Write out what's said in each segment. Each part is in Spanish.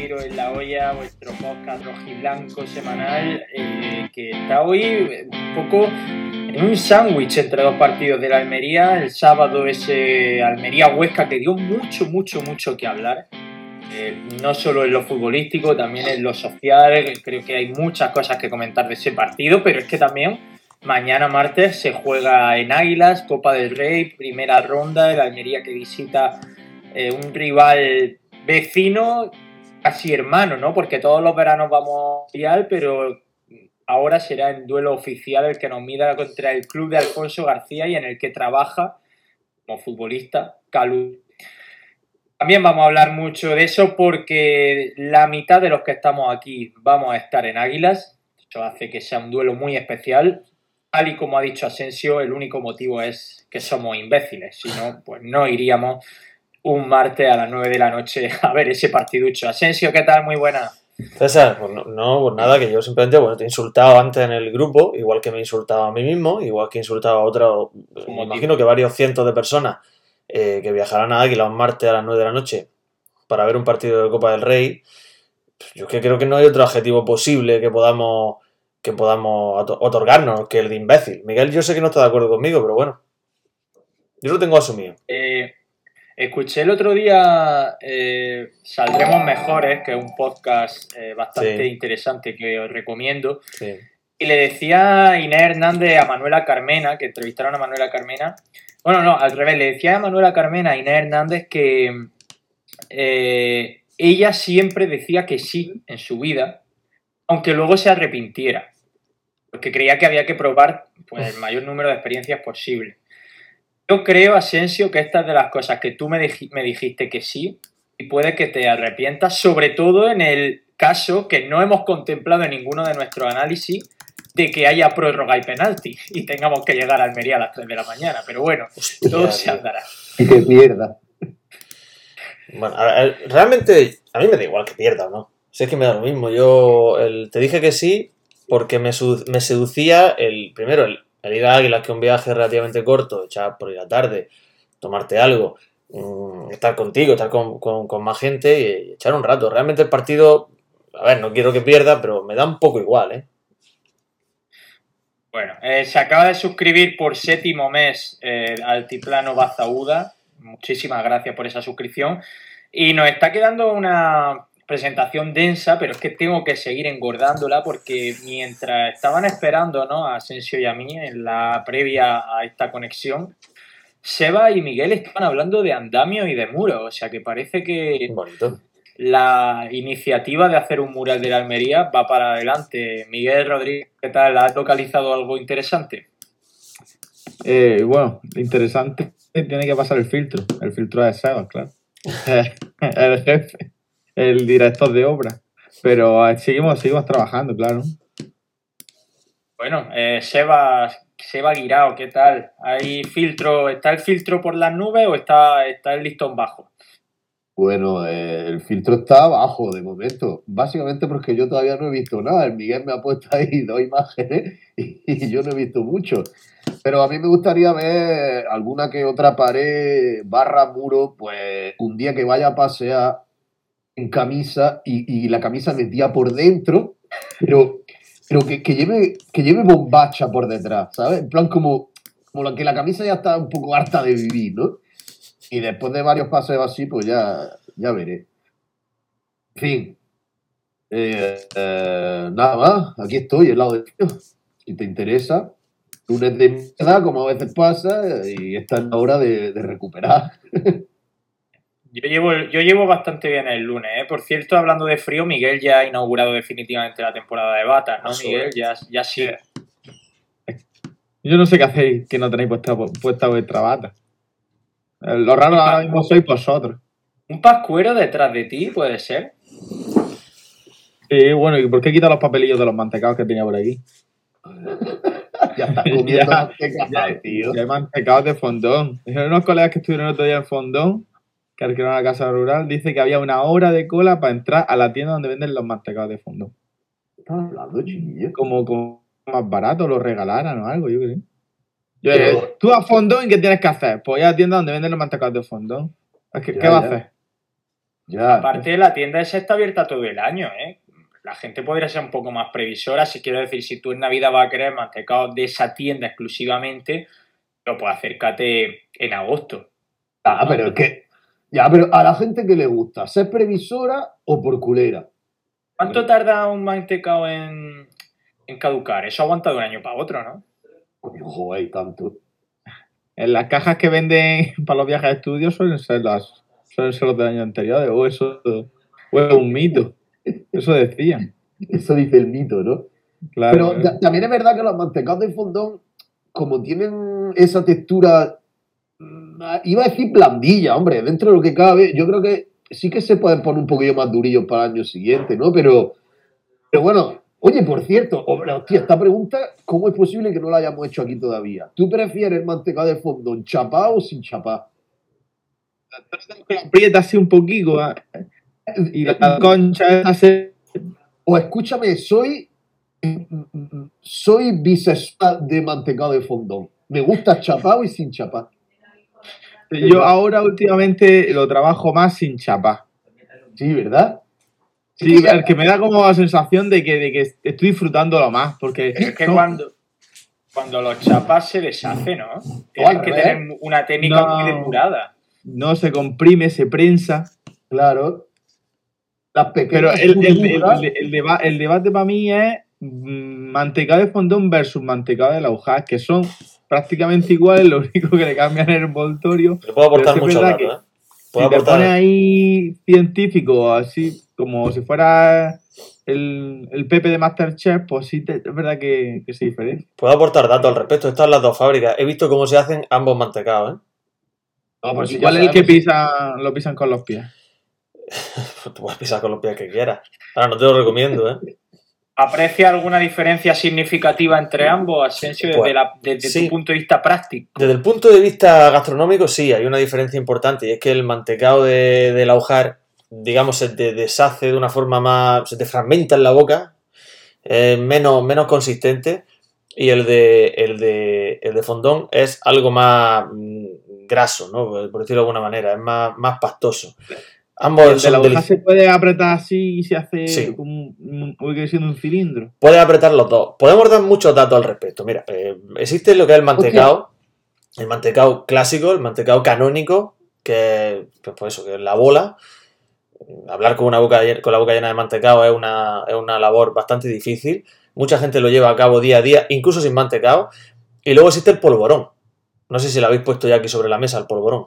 En la Olla, vuestro podcast rojiblanco semanal, eh, que está hoy un poco en un sándwich entre dos partidos de la Almería. El sábado ese Almería-Huesca que dio mucho, mucho, mucho que hablar. Eh, no solo en lo futbolístico, también en lo social. Creo que hay muchas cosas que comentar de ese partido, pero es que también mañana martes se juega en Águilas, Copa del Rey, primera ronda, el Almería que visita eh, un rival vecino, casi hermano, ¿no? Porque todos los veranos vamos a Real, pero ahora será en duelo oficial el que nos mida contra el club de Alfonso García y en el que trabaja como futbolista Calu. También vamos a hablar mucho de eso porque la mitad de los que estamos aquí vamos a estar en Águilas. Eso hace que sea un duelo muy especial. Tal y como ha dicho Asensio, el único motivo es que somos imbéciles. Si no, pues no iríamos un martes a las 9 de la noche a ver ese partiducho. Asensio, ¿qué tal? Muy buena. César, pues no, no, pues nada, que yo simplemente bueno, te he insultado antes en el grupo, igual que me he insultado a mí mismo, igual que he insultado a otro, me imagino que varios cientos de personas eh, que viajarán a Águila un martes a las 9 de la noche para ver un partido de Copa del Rey. Pues yo es que creo que no hay otro adjetivo posible que podamos que podamos otorgarnos que el de imbécil. Miguel, yo sé que no está de acuerdo conmigo, pero bueno. Yo lo tengo asumido. Eh, escuché el otro día eh, Saldremos Mejores, que es un podcast eh, bastante Sí. interesante que os recomiendo. Sí. Y le decía a Inés Hernández a Manuela Carmena, que entrevistaron a Manuela Carmena. Bueno, no, al revés, le decía a Manuela Carmena a Inés Hernández que eh, ella siempre decía que sí en su vida, aunque luego se arrepintiera. Porque creía que había que probar pues, el mayor número de experiencias posible. Yo creo, Asensio, que esta es de las cosas que tú me, dij- me dijiste que sí, y puede que te arrepientas, sobre todo en el caso que no hemos contemplado en ninguno de nuestros análisis de que haya prórroga y penalti y tengamos que llegar a Almería a las 3 de la mañana. Pero bueno, todo se andará. Y que pierda. Bueno, a ver, realmente a mí me da igual que pierda o no. Si es que me da lo mismo. Yo el- te dije que sí porque me seducía el primero el, el ir a Águilas, que es un viaje relativamente corto, echar por ir a la tarde, tomarte algo, mm, estar contigo, estar con, con- con más gente y echar un rato. Realmente el partido, a ver, no quiero que pierda, pero me da un poco igual, ¿eh? Bueno, eh, se acaba de suscribir por séptimo mes eh, Altiplano Bazauda. Muchísimas gracias por esa suscripción. Y nos está quedando una presentación densa, pero es que tengo que seguir engordándola porque mientras estaban esperando ¿no? a Asensio y a mí en la previa a esta conexión, Seba y Miguel estaban hablando de andamio y de muro. O sea que parece que Bonito. la iniciativa de hacer un mural de la Almería va para adelante. Miguel Rodríguez, ¿qué tal? ¿Has localizado algo interesante? Eh, bueno, interesante. Tiene que pasar el filtro. El filtro de Sebas, claro. el jefe. El director de obra. Pero eh, seguimos, seguimos trabajando, claro. Bueno, eh, Seba, Seba Guirao, ¿qué tal? ¿Hay filtro, ¿Está el filtro por las nubes o está, está el listón bajo? Bueno, eh, el filtro está abajo de momento. Básicamente porque yo todavía no he visto nada. El Miguel me ha puesto ahí dos imágenes y, y yo no he visto mucho. Pero a mí me gustaría ver alguna que otra pared, barra, muro, pues un día que vaya a pasear en camisa y, y la camisa metida por dentro, pero, pero que, que lleve, que lleve bombacha por detrás, ¿sabes? En plan como, como que la camisa ya está un poco harta de vivir, ¿no? Y después de varios paseos así, pues ya, ya veré. En fin. Eh, eh, nada más, aquí estoy, al lado de. Si te interesa, lunes de mierda, como a veces pasa, y esta es la hora de, de recuperar. Yo llevo, yo llevo bastante bien el lunes, ¿eh? Por cierto, hablando de frío, Miguel ya ha inaugurado definitivamente la temporada de batas, ¿no, Miguel? Ya, ya sí. Yo no sé qué hacéis que no tenéis puesta, puesta vuestra bata. Eh, Lo raro ahora mismo sois vosotros. ¿Un pascuero detrás de ti puede ser? Sí, bueno, ¿y por qué quita los papelillos de los mantecados que tenía por aquí? Ya está comiendo Ya, manteca, Ya, tío. ya hay mantecados de fondón. Dijeron unos colegas que estuvieron el otro día en fondón, que alquilaron la casa rural, dice que había una hora de cola para entrar a la tienda donde venden los mantecados de. ¿Qué estás hablando, chiquillo? Como, como más barato, lo regalaran o algo, yo creo. Yo, Pero- eh, tú a fondón, ¿y qué tienes que hacer? Pues ir a la tienda donde venden los mantecados de fondón. ¿Qué, Ya, qué va a hacer? Ya. Aparte, la tienda esa está abierta todo el año, ¿eh? La gente podría ser un poco más previsora. Si quiero decir, si tú en Navidad vas a querer mantecado de esa tienda exclusivamente, lo puedes acércate en agosto. Ah, pero es que. Ya, pero a la gente que le gusta, ¿ser previsora o por culera? ¿Cuánto tarda un mantecado en, en caducar? Eso aguanta de un año para otro, ¿no? Coño, joder, tanto. En las cajas que venden para los viajes de estudio suelen ser las suelen ser los del año anterior, o eso o es un mito. Eso decían. Eso dice el mito, ¿no? Claro. Pero eh. ta- también es verdad que los mantecados de fondón, como tienen esa textura, iba a decir blandilla, hombre, dentro de lo que cabe, yo creo que sí que se pueden poner un poquillo más durillos para el año siguiente, ¿no? Pero, pero bueno, oye, por cierto, hombre, hostia, esta pregunta, ¿cómo es posible que no la hayamos hecho aquí todavía? ¿Tú prefieres mantecado de fondón chapado o sin chapar? aprieta así un poquito ah, y la concha se O escúchame, soy, soy bisexual de mantecado de fondón. Me gusta chapado y sin chapar. Yo ahora últimamente lo trabajo más sin chapa. Sí, ¿verdad? Sí, el que me da como la sensación de que, de que estoy disfrutándolo más, porque Es que cuando, cuando los chapas se deshace, ¿no? Tienes que revés. tener una técnica No. muy depurada. no se comprime, se prensa. Claro. Las Pero el, el- el- el- el deba- el debate para mí es mm, mantecado de fondón versus mantecado de laujas, que son prácticamente iguales, lo único que le cambian el envoltorio. Le puedo aportar es mucho que ¿eh? Puedo Si te pones ahí científico, así como si fuera el, el Pepe de Masterchef, pues sí, te- es verdad que, que se diferencia. Puedo aportar datos al respecto. Están las dos fábricas. He visto cómo se hacen ambos mantecados, ¿eh? No, pues sí, ya Igual el que pisa, lo pisan con los pies. Tú puedes pisar con los pies que quieras. Ahora no te lo recomiendo, ¿eh? ¿Aprecia alguna diferencia significativa entre ambos, Asensio, desde, Pues, la- desde sí. tu punto de vista práctico? Desde el punto de vista gastronómico, sí, hay una diferencia importante y es que el mantecado de, del aujar, digamos, se te deshace de una forma más. se te fragmenta en la boca, es menos, menos consistente y el de, el, de, el de fondón es algo más mm, graso, ¿no? Por decirlo de alguna manera, es más, más pastoso. Ambos El de son la delici- se puede apretar así y se hace Sí. un, un, sigue siendo un cilindro. Puedes apretar los dos. Podemos dar muchos datos al respecto. Mira, eh, existe lo que es el mantecado, el mantecado clásico, el mantecado canónico, que pues, pues eso, que es la bola. Hablar con, una boca, con la boca llena de mantecado es una, es una labor bastante difícil. Mucha gente lo lleva a cabo día a día, incluso sin mantecado. Y luego existe el polvorón. No sé si lo habéis puesto ya aquí sobre la mesa, el polvorón.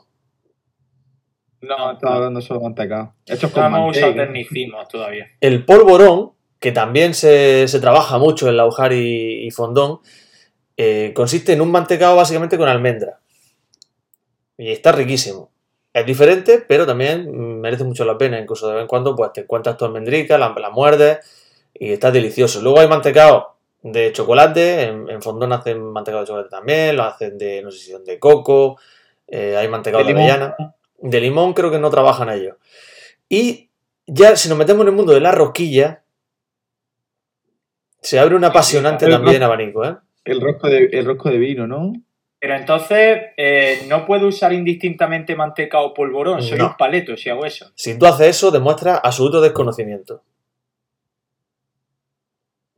No, estaba hablando solo de mantecado. Hechos No con tecnicismos todavía. El polvorón, que también se, se trabaja mucho en laujar y, y fondón, eh, consiste en un mantecado básicamente con almendra. Y está riquísimo. Es diferente, pero también merece mucho la pena. Incluso de vez en cuando pues, te encuentras tu almendrica, la, la muerdes y está delicioso. Luego hay mantecado de chocolate, en, en fondón hacen mantecado de chocolate también, lo hacen de, no sé si son de coco, eh, hay mantecado De de, avellana. De limón creo que no trabajan ellos. Y ya si nos metemos en el mundo de la rosquilla, se abre un apasionante el también abanico, ¿eh? El rosco de, el rosco de vino, ¿no? Pero entonces, eh, no puedo usar indistintamente manteca o polvorón. Soy No. un paleto si hago eso. Si tú haces eso, demuestra absoluto desconocimiento.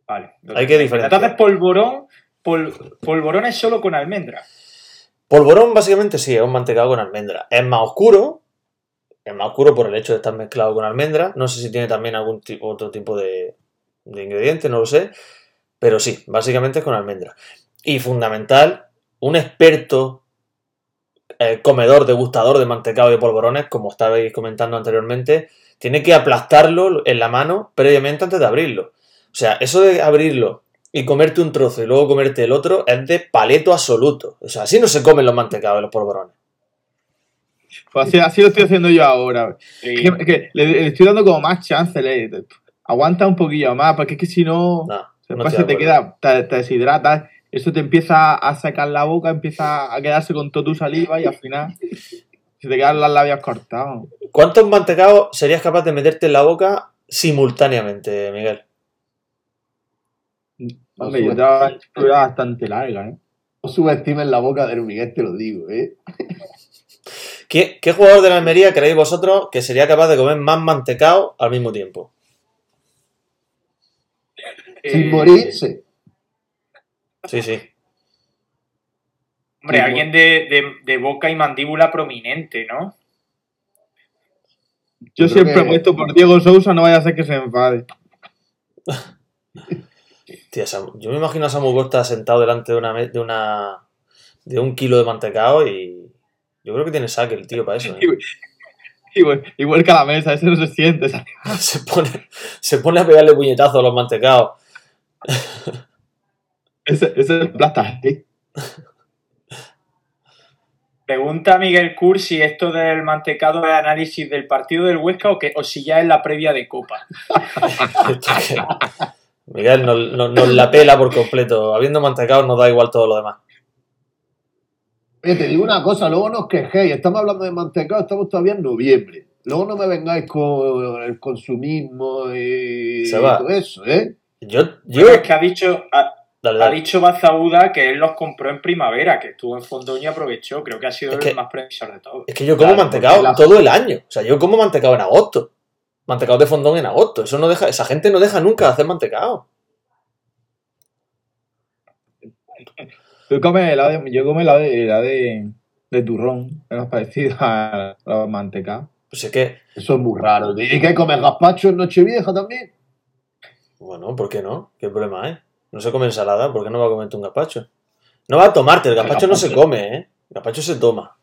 Vale. Hay que diferenciar. Entonces, polvorón, pol- polvorón es solo con almendra. Polvorón básicamente sí, es un mantecado con almendra. Es más oscuro, es más oscuro por el hecho de estar mezclado con almendra. No sé si tiene también algún tipo, otro tipo de, de ingrediente, no lo sé. Pero sí, básicamente es con almendra. Y fundamental, un experto eh, comedor, degustador de mantecado y polvorones, como estabais comentando anteriormente, tiene que aplastarlo en la mano previamente antes de abrirlo. O sea, eso de abrirlo y comerte un trozo y luego comerte el otro es de paleto absoluto. O sea, así no se comen los mantecados y los polvorones. Pues así, así lo estoy haciendo yo ahora. Sí. Que, que le, le estoy dando como más chance. le- aguanta un poquillo más, porque es que si no, No, no después estoy se de te queda, te, te deshidratas, eso te empieza a sacar la boca, empieza a quedarse con toda tu saliva y al final se te quedan los labios cortados. ¿Cuántos mantecaos serías capaz de meterte en la boca simultáneamente, Miguel? No, Hombre, yo sube- tengo una estructura bastante larga, ¿eh? no subestimes la boca de Miguel, te lo digo, ¿eh? ¿Qué, qué jugador de la Almería creéis vosotros que sería capaz de comer más mantecao al mismo tiempo? Sin Eh, morirse. Sí, sí. Hombre, alguien de, de- de boca y mandíbula prominente, ¿no? Yo Yo creo siempre que- he puesto por Diego Sousa, no vaya a ser que se enfade. Tía, yo me imagino a Samu Costa sentado delante de una, de una de un kilo de mantecao y yo creo que tiene saque el tío para eso. ¿eh? Igual, igual que a la mesa, ese no se siente. Se pone, se pone a pegarle puñetazos a los mantecaos. Ese, ese es el plata. ¿eh? Pregunta Miguel Kur si esto del mantecado es análisis del partido del Huesca o, que, o si ya es la previa de Copa. Miguel nos, nos- nos la pela por completo. Habiendo mantecao nos da igual todo lo demás. Oye, te digo una cosa, luego no os quejéis, estamos hablando de mantecado, estamos todavía en noviembre. Luego no me vengáis con el consumismo y Se va. todo eso, ¿eh? Yo, yo, Pero es que ha dicho, ha, dale, ha dale. dicho Bazauda que él los compró en primavera, que estuvo en Fondoña y aprovechó. Creo que ha sido Es el que- más previsor de todos. Es que yo como Claro, la- todo el año. O sea, yo como mantecao en agosto. Mantecao de fondón en agosto. Eso no deja, esa gente no deja nunca de hacer mantecao. Tú comes helado de, yo como helado de, helado de, de turrón, que nos parecido a los mantecados. Pues es que, Eso es muy raro. ¿Y qué comes gazpacho en Nochevieja también? bueno, ¿por qué no? ¿Qué problema hay? No se come ensalada, ¿por qué no va a comerte un gazpacho? No va a tomarte, el gazpacho no se gazpacho. come, ¿eh? El gazpacho se toma.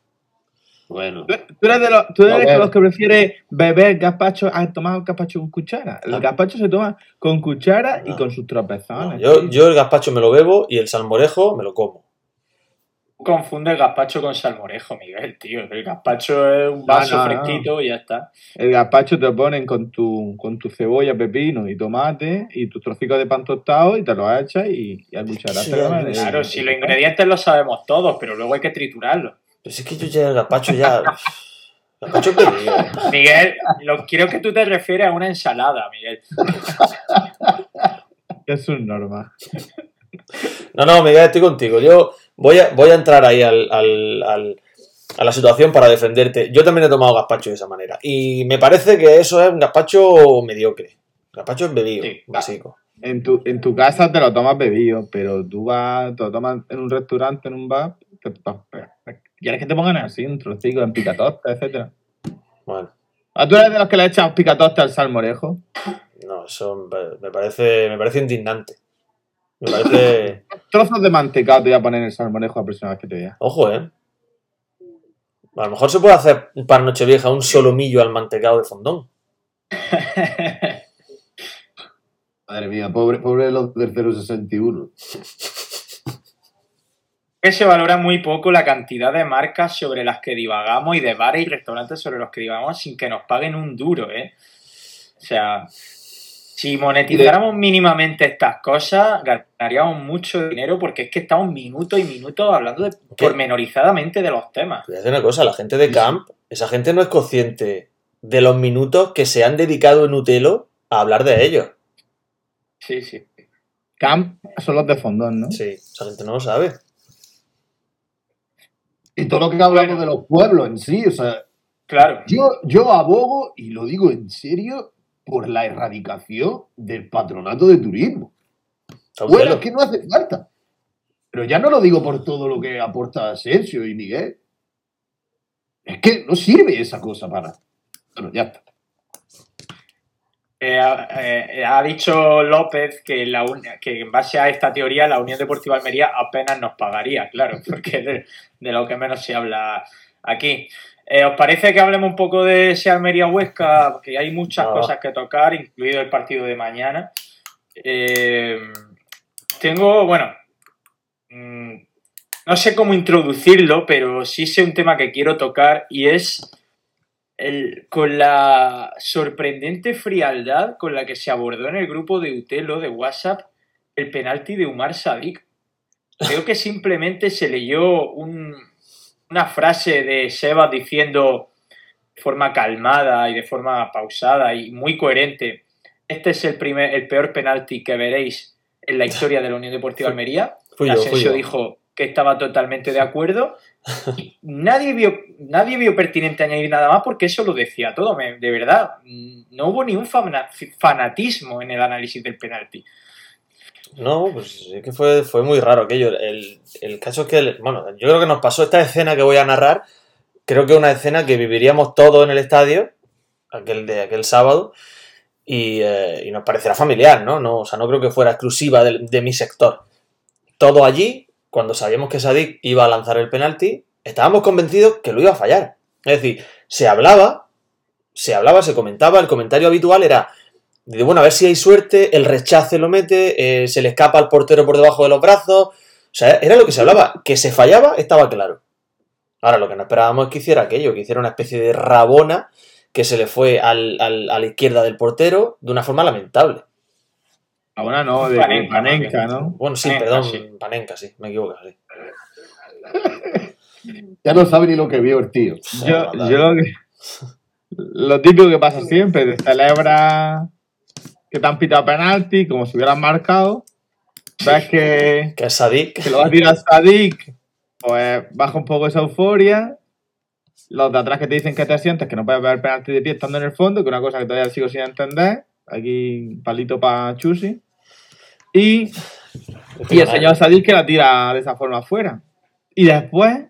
Bueno, ¿Tú, eres de los, tú eres A de ver. los que prefiere beber gazpacho a tomar gazpacho con cuchara. El Ah. gazpacho se toma con cuchara y No. con sus No, tropezones. yo, yo el gazpacho me lo bebo y el salmorejo me lo como. Confunde el gazpacho con salmorejo, Miguel, tío. El gazpacho es un vaso No, no, no. fresquito y ya está. El gazpacho te lo ponen con tu, con tu cebolla, pepino y tomate y tus trocitos de pan tostado y te lo echas y, y a cucharadas Sí, te lo metes. Claro, si los ingredientes los sabemos todos, pero luego hay que triturarlos. Pero si es que yo ya el gazpacho ya... Gazpacho perdido. Miguel, lo, quiero que tú te refieres a una ensalada, Miguel. Es un normal. No, no, Miguel, estoy contigo. Yo voy a, voy a entrar ahí al, al- al- a la situación para defenderte. Yo también he tomado gazpacho de esa manera. Y me parece que eso es un gazpacho mediocre. Gazpacho es bebido, Sí. básico. En tu, en tu casa te lo tomas bebido, pero tú vas, te lo tomas en un restaurante, en un bar, te- te- quieres que te pongan así, un trocico en picatosta, etcétera. Bueno, ¿A tú eres de los que le echan picatosta al salmorejo? no, eso me me parece, me parece indignante. Me parece... Trozos de mantecado te voy a poner en el salmorejo la próxima vez que te vea. Ojo, ¿eh? A lo mejor se puede hacer para Nochevieja un solomillo al mantecado de fondón. madre mía, pobre, pobre los del 061. que se valora muy poco la cantidad de marcas sobre las que divagamos y de bares y restaurantes sobre los que divagamos sin que nos paguen un duro, ¿eh? O sea, si monetizáramos mínimamente estas cosas, ganaríamos mucho dinero porque es que estamos minutos y minutos hablando de, pormenorizadamente de los temas. Te voy a decir una cosa, la gente de Camp, esa gente no es consciente de los minutos que se han dedicado en Utelo a hablar de ellos. Sí, sí. Camp son los de fondón, ¿no? Sí, esa gente no lo sabe. Y todo lo que hablamos de los pueblos en sí, o sea, Claro. yo, yo abogo, y lo digo en serio, por la erradicación del patronato de turismo. Bueno, es que no hace falta. Pero ya no lo digo por todo lo que aporta Asensio y Miguel. Es que no sirve esa cosa para. Bueno, ya está. Eh, eh, ha dicho López que, la un- que en base a esta teoría la Unión Deportiva Almería apenas nos pagaría, claro, porque es de, de lo que menos se habla aquí. Eh, ¿Os parece que hablemos un poco de ese Almería Huesca? Porque hay muchas cosas que tocar, incluido el partido de mañana. Tengo, bueno, mm, no sé cómo introducirlo, pero sí sé un tema que quiero tocar y es el- con la sorprendente frialdad con la que se abordó en el grupo de Utelo de WhatsApp el penalti de Umar Sadik. Creo que simplemente se leyó un- una frase de Sebas diciendo de forma calmada y de forma pausada y muy coherente, este es el, primer, el peor penalti que veréis en la historia de la Unión Deportiva Almería. Fui yo, fui Asensio yo. dijo que estaba totalmente de acuerdo. Nadie vio, nadie vio pertinente añadir nada más porque eso lo decía todo. de verdad, no hubo ni un fana- fanatismo en el análisis del penalti. No, pues es que fue, fue muy raro aquello. El, el caso es que, bueno, yo creo que nos pasó esta escena que voy a narrar. Creo que es una escena que viviríamos todos en el estadio, aquel de aquel sábado, y, eh, nos parecerá familiar, ¿no? no o sea, no creo que fuera exclusiva de, de mi sector. Todo allí, cuando sabíamos que Sadik iba a lanzar el penalti, estábamos convencidos que lo iba a fallar. Es decir, se hablaba, se hablaba, se comentaba, el comentario habitual era de bueno, a ver si hay suerte, el rechace lo mete, eh, se le escapa al portero por debajo de los brazos. O sea, era lo que se hablaba. Que se fallaba, estaba claro. Ahora, lo que no esperábamos es que hiciera aquello, que hiciera una especie de rabona que se le fue al- al- a la izquierda del portero de una forma lamentable. Ahora no, de Panenka, Panenka, ¿no? Bueno, sí, Panenka, perdón, sí. Panenka, sí, me equivoco, sí. Ya no sabe ni lo que vio el tío. Yo, yo lo que. Lo típico que pasa siempre, te celebra que te han pitado penalti, como si hubieran marcado. Ves que, Que es Sadik. que lo va a tirar Sadik, pues baja un poco esa euforia. Los de atrás que te dicen que te sientes, que no puedes ver el penalti de pie estando en el fondo, que es una cosa que todavía sigo sin entender. Aquí, palito para Chusi. Y Y el señor Sadik que la tira de esa forma afuera. Y después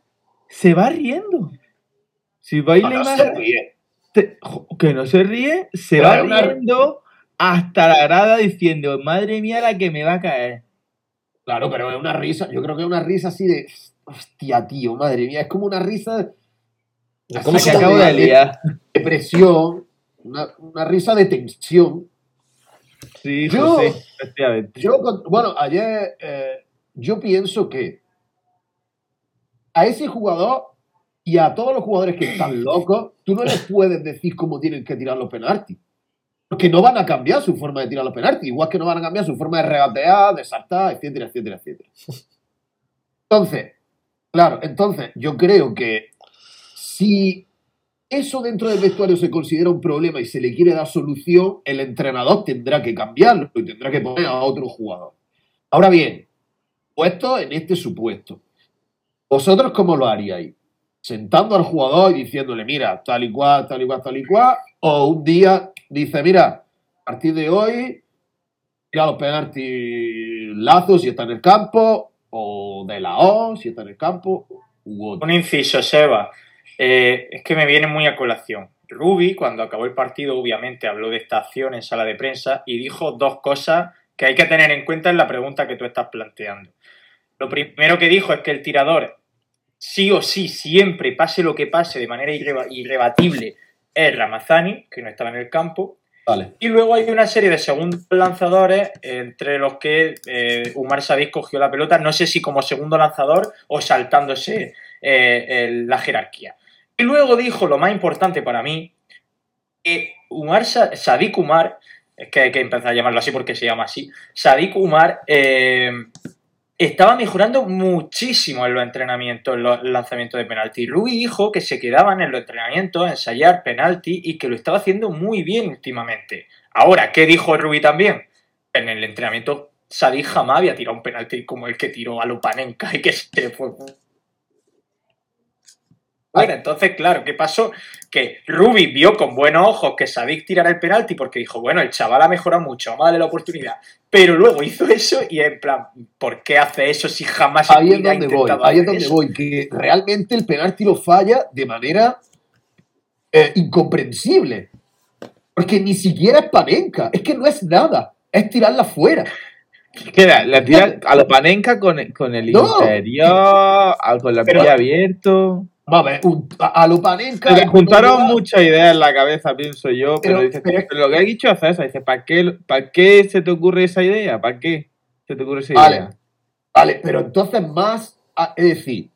se va riendo. Si veis la No se ríe. te- que no se ríe, se Pero va una- riendo hasta la grada diciendo, madre mía la que me va a caer. Claro, pero es una risa. Yo creo que es una risa así de. Hostia, tío, madre mía. Es como una risa ¿Cómo se que acabo de liar. de presión, una, una risa de tensión. Sí, Yo- José, efectivamente. Yo, bueno, ayer eh, yo pienso que a ese jugador y a todos los jugadores que están locos, tú no les puedes decir cómo tienen que tirar los penaltis. Porque no van a cambiar su forma de tirar los penaltis, igual que no van a cambiar su forma de regatear, de saltar, etcétera, etcétera, etcétera. Entonces, claro, entonces yo creo que si eso dentro del vestuario se considera un problema y se le quiere dar solución, el entrenador tendrá que cambiarlo y tendrá que poner a otro jugador. Ahora bien, puesto en este supuesto, ¿vosotros cómo lo haríais? Sentando al jugador y diciéndole, mira, tal y cual, tal y cual, tal y cual, o un día dice, mira, a partir de hoy, tira los penaltis Lazo si está en el campo, o de la O si está en el campo, u otro. Un inciso, Seba. Eh, es que me viene muy a colación. Rubi, cuando acabó el partido, obviamente habló de esta acción en sala de prensa y dijo dos cosas que hay que tener en cuenta en la pregunta que tú estás planteando. Lo primero que dijo es que el tirador, sí o sí, siempre, pase lo que pase, de manera irreba- irrebatible, es Ramazani, que no estaba en el campo. Vale. Y luego hay una serie de segundos lanzadores, entre los que eh, Umar Sadik cogió la pelota, no sé si como segundo lanzador o saltándose eh, el- la jerarquía. Y luego dijo lo más importante para mí, que Umar Sa- Sadik Umar, es que hay que empezar a llamarlo así porque se llama así, Sadik Umar eh, estaba mejorando muchísimo en los entrenamientos, en los lanzamientos de penalti. Rubi dijo que se quedaban en los entrenamientos a ensayar penalti y que lo estaba haciendo muy bien últimamente. Ahora, ¿qué dijo Rubi también? En el entrenamiento Sadik jamás había tirado un penalti como el que tiró a Lupanenka y que se fue. Bueno, entonces, claro, ¿qué pasó? Que Rubi vio con buenos ojos que Sadik tirara el penalti porque dijo, bueno, el chaval ha mejorado mucho, vamos a darle la oportunidad. Pero luego hizo eso y en plan, ¿por qué hace eso si jamás Ahí es donde voy, ahí es donde eso? voy, que realmente el penalti lo falla de manera eh, incomprensible. Porque ni siquiera es panenca, es que no es nada, es tirarla fuera. Que la, la tira a lo Panenka con, el- con el No. interior, con la Pero- pie abierto. A ver, un- a, a lo panenca. Se juntaron muchas ideas en la cabeza, pienso yo, pero, Pero- dices, pero- pero lo que ha dicho es César, dice, ¿para qué, ¿para qué se te ocurre esa idea? ¿Para qué se te ocurre esa Vale. idea? Vale, pero entonces más, es decir,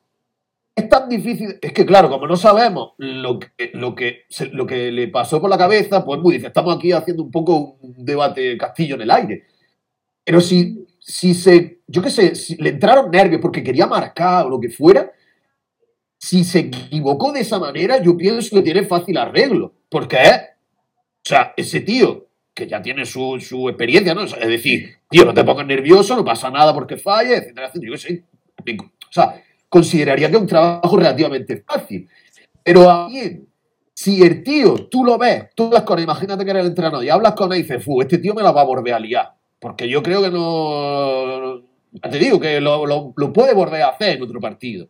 es tan difícil. Es que, claro, como no sabemos lo que, lo que, lo que le pasó por la cabeza, pues muy difícil. Estamos aquí haciendo un poco un debate castillo en el aire. Pero si, si se. Yo qué sé, si le entraron nervios porque quería marcar o lo que fuera, si se equivocó de esa manera, yo pienso que tiene fácil arreglo. Porque. O sea, ese tío que ya tiene su, su experiencia, ¿no? Es decir, tío, no te pongas nervioso, no pasa nada porque falle, etcétera, etcétera. Yo qué sé. O sea, consideraría que es un trabajo relativamente fácil. Pero a bien, si el tío, tú lo ves, tú hablas con imagínate que eres el entrenador y hablas con él y dices, fu, este tío me la va a volver a liar. Porque yo creo que no. Te digo que lo, lo- lo puede volver a hacer en otro partido.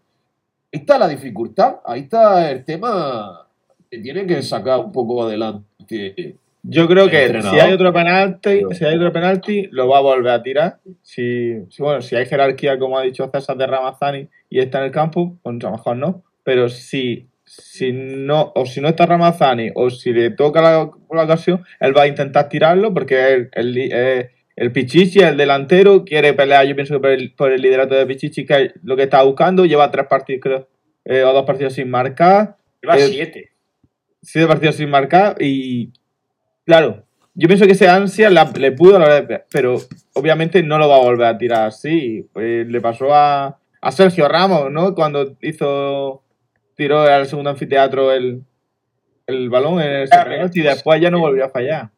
Ahí está la dificultad, ahí está el tema que tiene que sacar un poco adelante. Yo creo que Entrenador. si hay otro penalti, si hay otro penalti, lo va a volver a tirar. Si, si, bueno, si hay jerarquía, como ha dicho César de Ramazani, y está en el campo, pues a lo mejor no. Pero si, si no, o si no está Ramazani, o si le toca la, la ocasión, él va a intentar tirarlo, porque eh, el Pichichi, el delantero, quiere pelear, yo pienso que por el, por el liderato de Pichichi, que es lo que está buscando, lleva tres partidos, creo, eh, o dos partidos sin marcar Lleva Eh, siete. siete partidos sin marcar y claro, yo pienso que ese ansia la- le pudo pero obviamente no lo va a volver a tirar así. Pues le pasó a, a Sergio Ramos, ¿no? Cuando hizo tiró al segundo anfiteatro el, el balón en el Claro, y pues, después ya no volvió a fallar.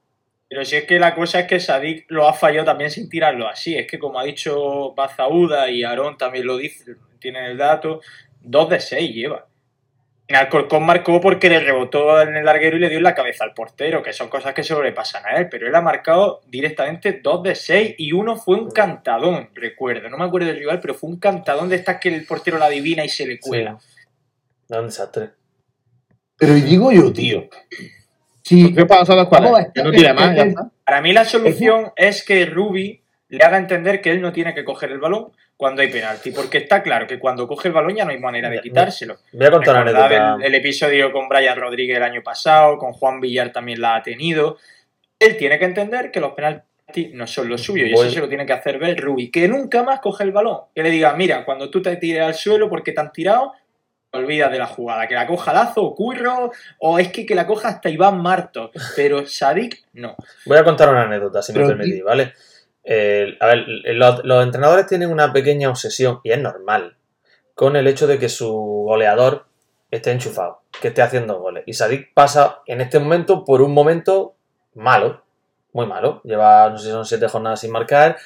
Pero si es que la cosa es que Sadik lo ha fallado también sin tirarlo así. Es que como ha dicho Bazauda y Aarón también lo dice, tienen el dato, 2 de 6 lleva. En Alcorcón marcó porque le rebotó en el larguero y le dio en la cabeza al portero, que son cosas que solo le pasan a él. Pero él ha marcado directamente 2 de 6 y uno fue un cantadón, recuerdo. No me acuerdo del rival, pero fue un cantadón de estas que el portero la adivina y se le cuela. Es un desastre. Pero y digo yo, tío. Si, ¿Qué pasa a los cuales? Que no ya el- está. Para mí la solución es que Rubi le haga entender que él no tiene que coger el balón cuando hay penalti, porque está claro que cuando coge el balón ya no hay manera de quitárselo. Voy a contar el, el episodio con Brian Rodríguez el año pasado, con Juan Villar también la ha tenido. Él tiene que entender que los penaltis no son lo suyo y eso se lo tiene que hacer ver Rubi, que nunca más coge el balón. Que le diga, mira, cuando tú te tires al suelo porque te han tirado, olvidas de la jugada, que la coja Lazo o Curro, o es que, que la coja hasta Iván Marto, pero Sadik no. Voy a contar una anécdota, si me Pero, permitís, ¿vale? Eh, a ver, los, los entrenadores tienen una pequeña obsesión, y es normal, con el hecho de que su goleador esté enchufado, que esté haciendo goles. Y Sadik pasa en este momento por un momento malo, muy malo. Lleva, no sé si son siete jornadas sin marcar,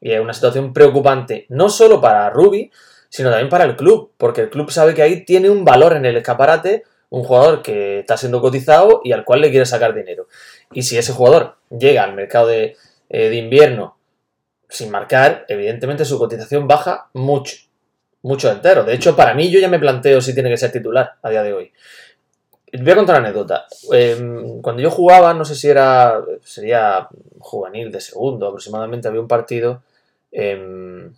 y es una situación preocupante, no solo para Rubi, sino también para el club, porque el club sabe que ahí tiene un valor en el escaparate, un jugador que está siendo cotizado y al cual le quiere sacar dinero. Y si ese jugador llega al mercado de, eh, de invierno sin marcar, evidentemente su cotización baja mucho, mucho entero. De hecho, para mí yo ya me planteo si tiene que ser titular a día de hoy. Voy a contar una anécdota. Eh, cuando yo jugaba, no sé si era, sería juvenil de segundo aproximadamente, había un partido en,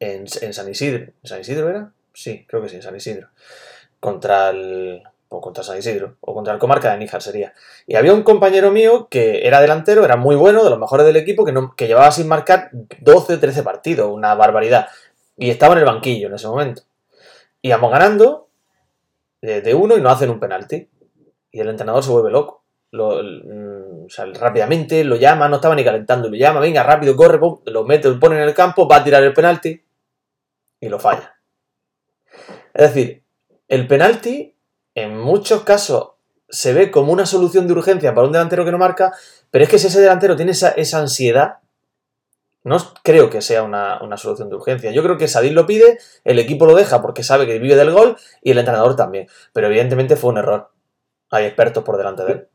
en, San Isidro. ¿En San Isidro era? Sí, creo que sí, en San Isidro. Contra el, o contra San Isidro, o contra el Comarca de Níjar sería. Y había un compañero mío que era delantero, era muy bueno, de los mejores del equipo, que, no, que llevaba sin marcar 12 o 13 partidos, una barbaridad. Y estaba en el banquillo en ese momento. Íbamos ganando eh, de uno y nos hacen un penalti. Y el entrenador se vuelve loco. Lo, mm, o sea, rápidamente lo llama, no estaba ni calentando, lo llama, venga, rápido, corre, lo mete, lo pone en el campo, va a tirar el penalti y lo falla. Es decir, el penalti en muchos casos se ve como una solución de urgencia para un delantero que no marca, pero es que si ese delantero tiene esa, esa ansiedad, no creo que sea una, una solución de urgencia. Yo creo que Sadik lo pide, el equipo lo deja porque sabe que vive del gol y el entrenador también. Pero evidentemente fue un error. Hay expertos por delante de él.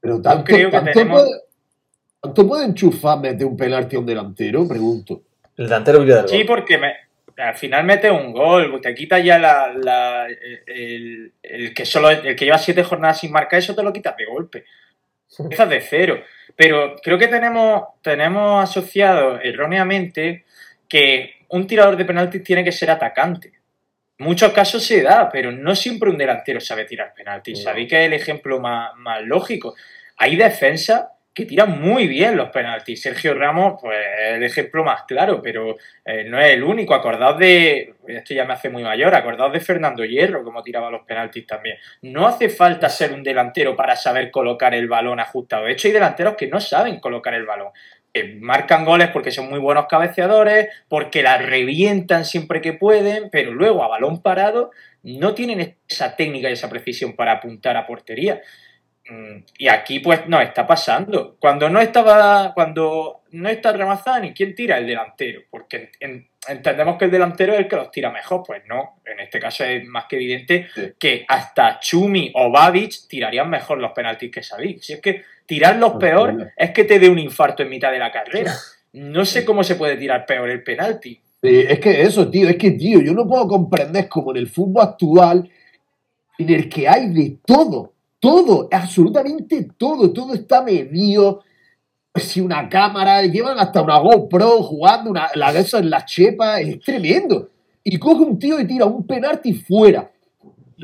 Pero tanto, creo que tanto tenemos- puede, ¿tanto puede enchufar meter un penalti a un delantero? Pregunto. El delantero vive del gol. Sí, porque me- al final mete un gol, te quita ya la, la- el, el que solo el que lleva siete jornadas sin marcar, eso te lo quitas de golpe. Empiezas de cero. Pero creo que tenemos, tenemos asociado erróneamente que un tirador de penaltis tiene que ser atacante. En muchos casos se da, pero no siempre un delantero sabe tirar penaltis. No. Sabéis que es el ejemplo más, más lógico. Hay defensas que tira muy bien los penaltis. Sergio Ramos, pues el ejemplo más claro, pero eh, no es el único. Acordaos de, esto ya me hace muy mayor, acordaos de Fernando Hierro, como tiraba los penaltis también. No hace falta ser un delantero para saber colocar el balón ajustado. De hecho, hay delanteros que no saben colocar el balón. marcan goles porque son muy buenos cabeceadores, porque la revientan siempre que pueden, pero luego a balón parado no tienen esa técnica y esa precisión para apuntar a portería. Mm, y aquí pues no está pasando. Cuando no estaba, cuando no está Ramazani, ¿quién tira? El delantero, porque entendemos que el delantero es el que los tira mejor, pues no. En este caso es más que evidente que hasta Chumi o Babic tirarían mejor los penaltis que Sadik. Si es que tirar los peor es que te dé un infarto en mitad de la carrera. No sé cómo se puede tirar peor el penalti. es que eso, tío, es que, tío, yo no puedo comprender cómo en el fútbol actual, en el que hay de todo, todo, absolutamente todo, todo está medido. Si una cámara, llevan hasta una GoPro jugando una, la de eso en la chepa, es tremendo. Y coge un tío y tira un penalti fuera.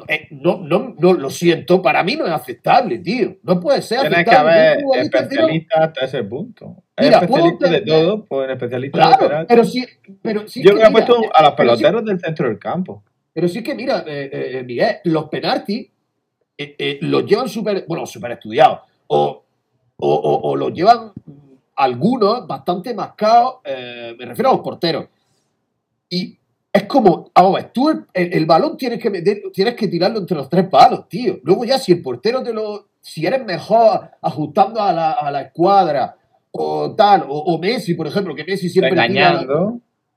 Eh, no, no, no, lo siento, para mí no es aceptable, tío. No puede ser Tienes que haber especialistas hasta ese punto. Mira, especialista de todo, pues especialista claro, de penalti. Pero sí, pero sí Yo me he puesto a los peloteros del centro del campo. Pero sí que, mira, eh, eh, Miguel, los penaltis eh, eh, los llevan súper, bueno, súper estudiados, o, o, los llevan algunos bastante mascados, eh, me refiero a los porteros. Y es como, vamos tú el, balón tienes que tienes que tirarlo entre los tres palos, tío. Luego ya si el portero te lo, si eres mejor ajustando a la, a la escuadra o tal, o, Messi, por ejemplo, que Messi siempre tira,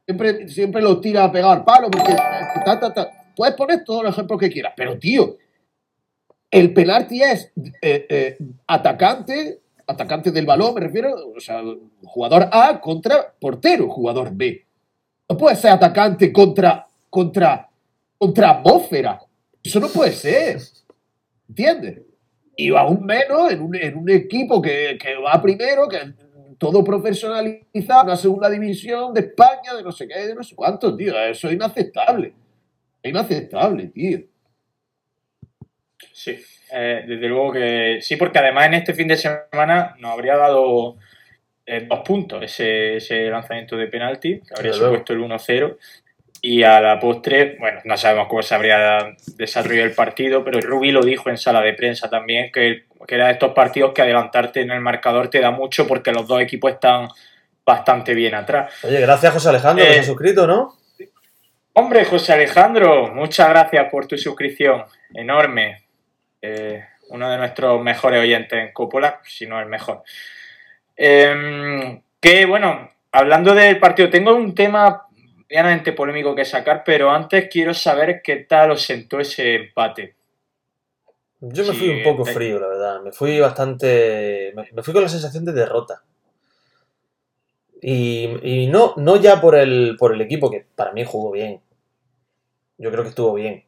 siempre, siempre lo tira a pegar al palo, porque puedes poner todos los ejemplos que quieras, pero tío, el penalti es eh, eh, atacante, atacante del balón, me refiero, o sea, jugador A contra portero, jugador B. No puede ser atacante contra, contra, contra atmósfera. Eso no puede ser. ¿Entiendes? Y aún menos en un, en un equipo que, que, va primero, que todo profesionalizado, una segunda división de España, de no sé qué, de no sé cuánto, tío. Eso es inaceptable. Inaceptable, tío. Sí, eh, desde luego que sí, porque además en este fin de semana nos habría dado eh, dos puntos ese, ese, lanzamiento de penalti, que habría supuesto el 1-0. Y a la postre, bueno, no sabemos cómo se habría desarrollado el partido, pero Rubí lo dijo en sala de prensa también, que, que era de estos partidos que adelantarte en el marcador te da mucho porque los dos equipos están bastante bien atrás. Oye, gracias José Alejandro, que se ha eh, suscrito, ¿no? Hombre, José Alejandro, muchas gracias por tu suscripción, enorme. Eh, uno de nuestros mejores oyentes en Cúpula, si no el mejor. Em, que bueno, hablando del partido, tengo un tema medianamente polémico que sacar, pero antes quiero saber qué tal os sentó ese empate. Yo me fui un poco frío, la verdad. Me fui bastante. Me, fui con la sensación de derrota. Y, no, no ya por el, por el equipo, que para mí jugó bien. Yo creo que estuvo bien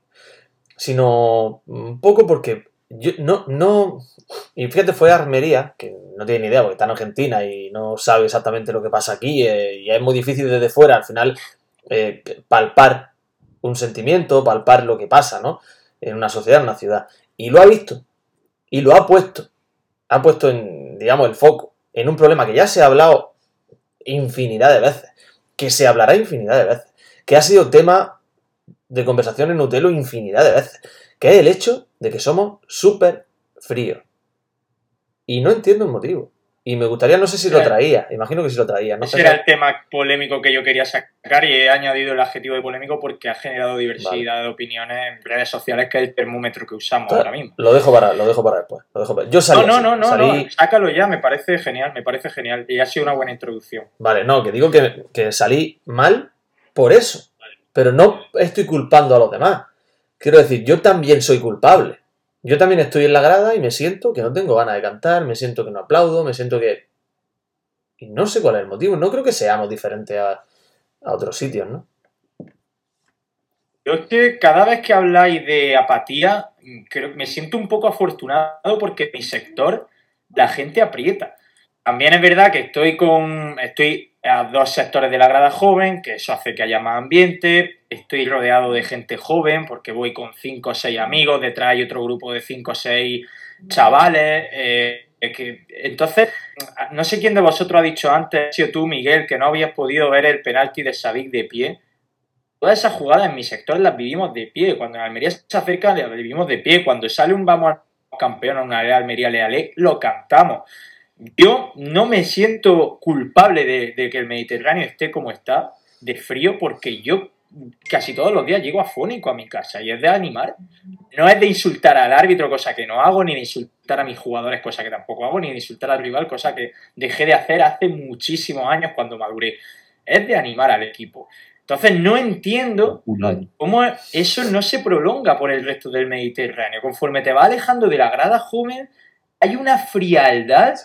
sino un poco porque yo no, no, y fíjate, fue Armería, que no tiene ni idea porque está en Argentina y no sabe exactamente lo que pasa aquí, eh, y es muy difícil desde fuera al final eh, palpar un sentimiento, palpar lo que pasa, ¿no? En una sociedad, en una ciudad. Y lo ha visto, y lo ha puesto, ha puesto en, digamos, el foco, en un problema que ya se ha hablado infinidad de veces, que se hablará infinidad de veces, que ha sido tema de conversación en Utelo infinidad de veces, que es el hecho de que somos súper fríos. Y no entiendo el motivo. Y me gustaría, no sé si lo traía, imagino que sí lo traía. No Ese era el tema polémico que yo quería sacar y he añadido el adjetivo de polémico porque ha generado diversidad de opiniones en redes sociales, que es el termómetro que usamos ahora mismo. Lo dejo para, lo dejo para después. Lo dejo Yo salí no, no, no, no, sácalo ya, me parece genial, me parece genial. Y ha sido una buena introducción. Vale, no, que digo que, que salí mal por eso. Pero no estoy culpando a los demás. Quiero decir, yo también soy culpable. Yo también estoy en la grada y me siento que no tengo ganas de cantar, me siento que no aplaudo, me siento que... Y no sé cuál es el motivo. No creo que seamos diferentes a, otros sitios, ¿no? Yo es que cada vez que habláis de apatía, creo, me siento un poco afortunado porque mi sector, la gente aprieta. También es verdad que estoy con. estoy a dos sectores de la grada joven, que eso hace que haya más ambiente. Estoy rodeado de gente joven, porque voy con cinco o seis amigos, detrás hay otro grupo de cinco o seis chavales. Eh, que, entonces, no sé quién de vosotros ha dicho antes, sido tú, Miguel, que no habías podido ver el penalti de Savic de pie. Todas esas jugadas en mi sector las vivimos de pie. Cuando en Almería se acerca, las vivimos de pie. Cuando sale un vamos a campeón a una Almería Lealé, lo cantamos. Yo no me siento culpable de, que el Mediterráneo esté como está, de frío, porque yo casi todos los días llego afónico a mi casa y es de animar. No es de insultar al árbitro, cosa que no hago, ni de insultar a mis jugadores, cosa que tampoco hago, ni de insultar al rival, cosa que dejé de hacer hace muchísimos años cuando maduré. Es de animar al equipo. Entonces no entiendo cómo eso no se prolonga por el resto del Mediterráneo. Conforme te va alejando de la grada joven, hay una frialdad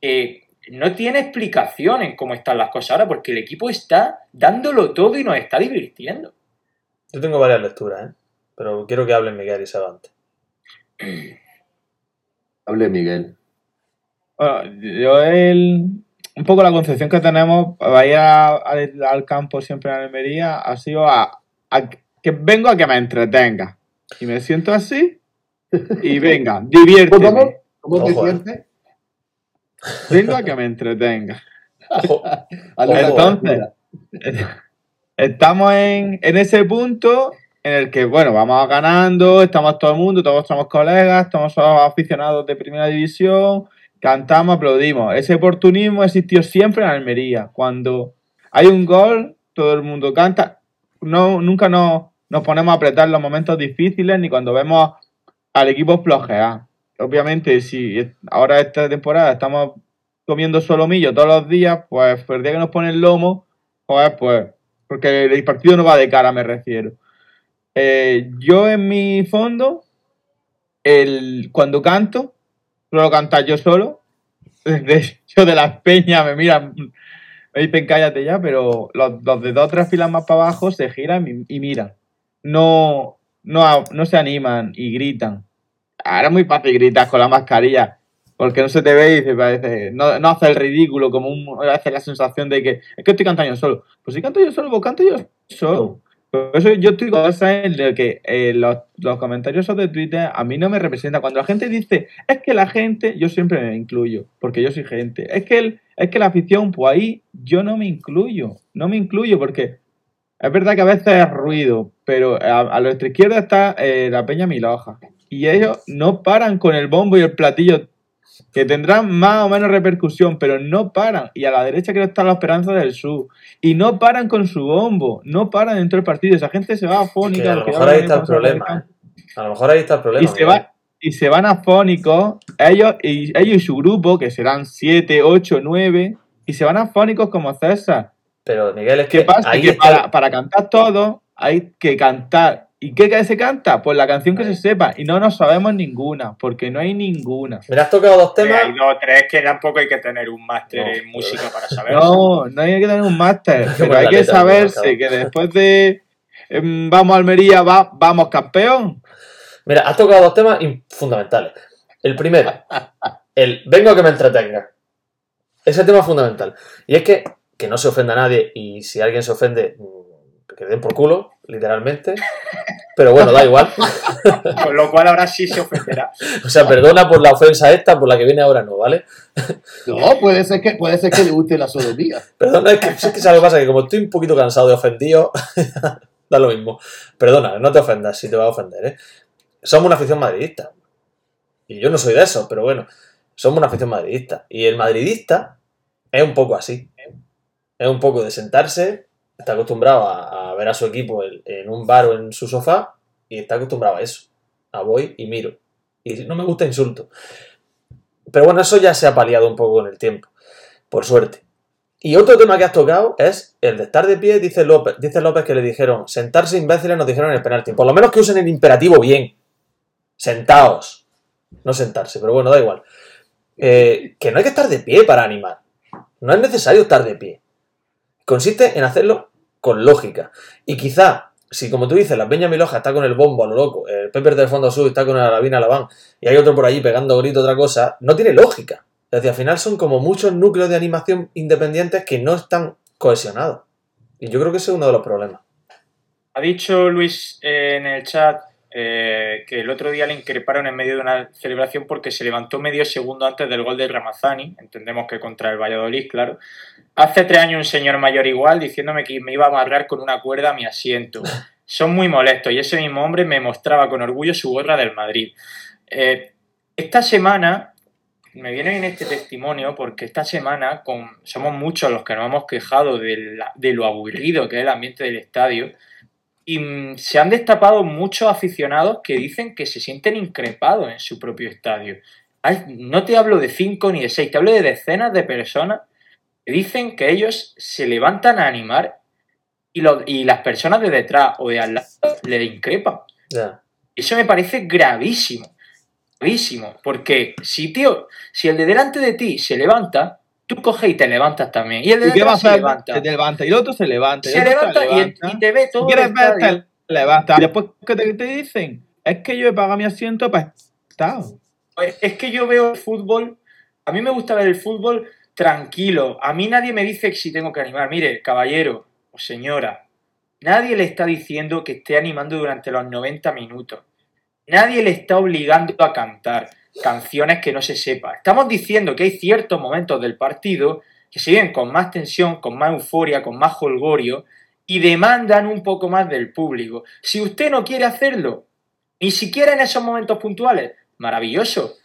que no tiene explicación en cómo están las cosas ahora, porque el equipo está dándolo todo y nos está divirtiendo. Yo tengo varias lecturas, ¿eh? pero quiero que hablen Miguel y Sabante. Hable Miguel. Bueno, yo el, un poco la concepción que tenemos para ir al campo siempre en Almería ha sido a, que vengo a que me entretenga. Y me siento así y venga, diviérteme. ¿Cómo, te eh. sientes? Vengo a que me entretenga. Entonces, estamos en, en ese punto en el que, bueno, vamos ganando, estamos todo el mundo, todos somos colegas, estamos aficionados de primera división, cantamos, aplaudimos. Ese oportunismo existió siempre en Almería. Cuando hay un gol, todo el mundo canta. No, nunca nos, nos ponemos a apretar en los momentos difíciles ni cuando vemos al equipo flojear. Obviamente, si ahora esta temporada estamos comiendo solomillo todos los días, pues el día que nos pone el lomo, pues, pues, porque el partido no va de cara, me refiero. Eh, yo en mi fondo, el, cuando canto, suelo cantar yo solo. De hecho, de las peñas me miran, me dicen cállate ya, pero los, los de dos o tres filas más para abajo se giran y, y miran. No, no, no se animan y gritan. Ahora es muy fácil gritar con la mascarilla, porque no se te ve y se parece, no, no hace el ridículo, como un, hace la sensación de que es que estoy cantando yo solo. Pues si canto yo solo, pues canto yo solo. Por eso yo estoy con esa en el que eh, los, los comentarios de Twitter a mí no me representan. Cuando la gente dice, es que la gente, yo siempre me incluyo, porque yo soy gente. Es que, el, es que la afición, pues ahí yo no me incluyo. No me incluyo porque es verdad que a veces es ruido, pero a, a nuestra izquierda está eh, la Peña Miloja. Y ellos no paran con el bombo y el platillo, que tendrán más o menos repercusión, pero no paran. Y a la derecha creo que está la Esperanza del Sur. Y no paran con su bombo, no paran dentro del partido. Esa gente se va afónica. Que a lo mejor ahí está el problema. ¿eh? A lo mejor ahí está el problema. Y se, va, y se van afónicos, ellos y, ellos y su grupo, que serán 7, 8, 9, y se van afónicos como César. Pero Miguel, es ¿Qué que pasa? ahí que está- para, para cantar todo hay que cantar. ¿Y qué se canta? Pues la canción que se sepa. Y no nos sabemos ninguna, porque no hay ninguna. Mira, has tocado dos Eh, temas. hay dos tres que tampoco hay que tener un máster No, en música para saber. No, no hay que tener un máster, pero hay que letra, saberse que después de em, vamos a Almería, va, vamos campeón. Mira, has tocado dos temas fundamentales. El primero, el vengo a que me entretenga. Ese tema es fundamental. Y es que, que no se ofenda a nadie y si alguien se ofende, que den por culo, literalmente. Pero bueno, da igual. Con lo cual ahora sí se ofenderá. O sea, perdona por la ofensa esta, por la que viene ahora no, ¿vale? No, puede ser que, puede ser que le guste la sodomía. Perdona, es que, es que ¿sabes lo que pasa? Que como estoy un poquito cansado de ofendido, da lo mismo. Perdona, no te ofendas si te va a ofender, ¿eh? Somos una afición madridista. Y yo no soy de esos, pero bueno, somos una afición madridista. Y el madridista es un poco así. Es un poco de sentarse, está acostumbrado a, ver a su equipo en, un bar o en su sofá y está acostumbrado a eso. A voy y miro. Y no me gusta, insulto. Pero bueno, eso ya se ha paliado un poco con el tiempo, por suerte. Y otro tema que has tocado es el de estar de pie, dice López, dice López que le dijeron, sentarse imbéciles nos dijeron en el penalti. Por lo menos que usen el imperativo bien. Sentaos. No sentarse, pero bueno, da igual. Eh, que no hay que estar de pie para animar. No es necesario estar de pie. Consiste en hacerlo con lógica. Y quizá, si como tú dices, la Peña Miloja está con el bombo a lo loco, el Pepper del Fondo Sur está con la Lavina Laván, y hay otro por allí pegando grito otra cosa, no tiene lógica. Es decir, al final son como muchos núcleos de animación independientes que no están cohesionados. Y yo creo que ese es uno de los problemas. Ha dicho Luis eh, en el chat eh, que el otro día le increparon en medio de una celebración porque se levantó medio segundo antes del gol de Ramazani, entendemos que contra el Valladolid, claro. Hace tres años un señor mayor igual diciéndome que me iba a amarrar con una cuerda a mi asiento. Son muy molestos y ese mismo hombre me mostraba con orgullo su gorra del Madrid. Eh, esta semana me viene en este testimonio porque esta semana somos muchos los que nos hemos quejado de lo aburrido que es el ambiente del estadio y mm, se han destapado muchos aficionados que dicen que se sienten increpados en su propio estadio. No te hablo de cinco ni de seis, te hablo de decenas de personas que dicen que ellos se levantan a animar y, lo- y las personas de detrás o de al lado le increpan. Ya. Eso me parece gravísimo. Gravísimo. Porque si, tío, si el de delante de ti se levanta, tú coges y te levantas también. Y el de ¿Y qué se levanta. Se te levanta. Y el otro se levanta. y Se levanta y, levanta. y te ve todo. Quieres ver, te levanta. Y después, ¿qué te, te dicen? Es que yo he pagado mi asiento para estar. Pues Es que yo veo el fútbol, a mí me gusta ver el fútbol tranquilo. A mí nadie me dice que si tengo que animar. Mire, caballero o señora, nadie le está diciendo que esté animando durante los 90 minutos. Nadie le está obligando a cantar canciones que no se sepa. Estamos diciendo que hay ciertos momentos del partido que se viven con más tensión, con más euforia, con más holgorio y demandan un poco más del público. Si usted no quiere hacerlo, ni siquiera en esos momentos puntuales, maravilloso.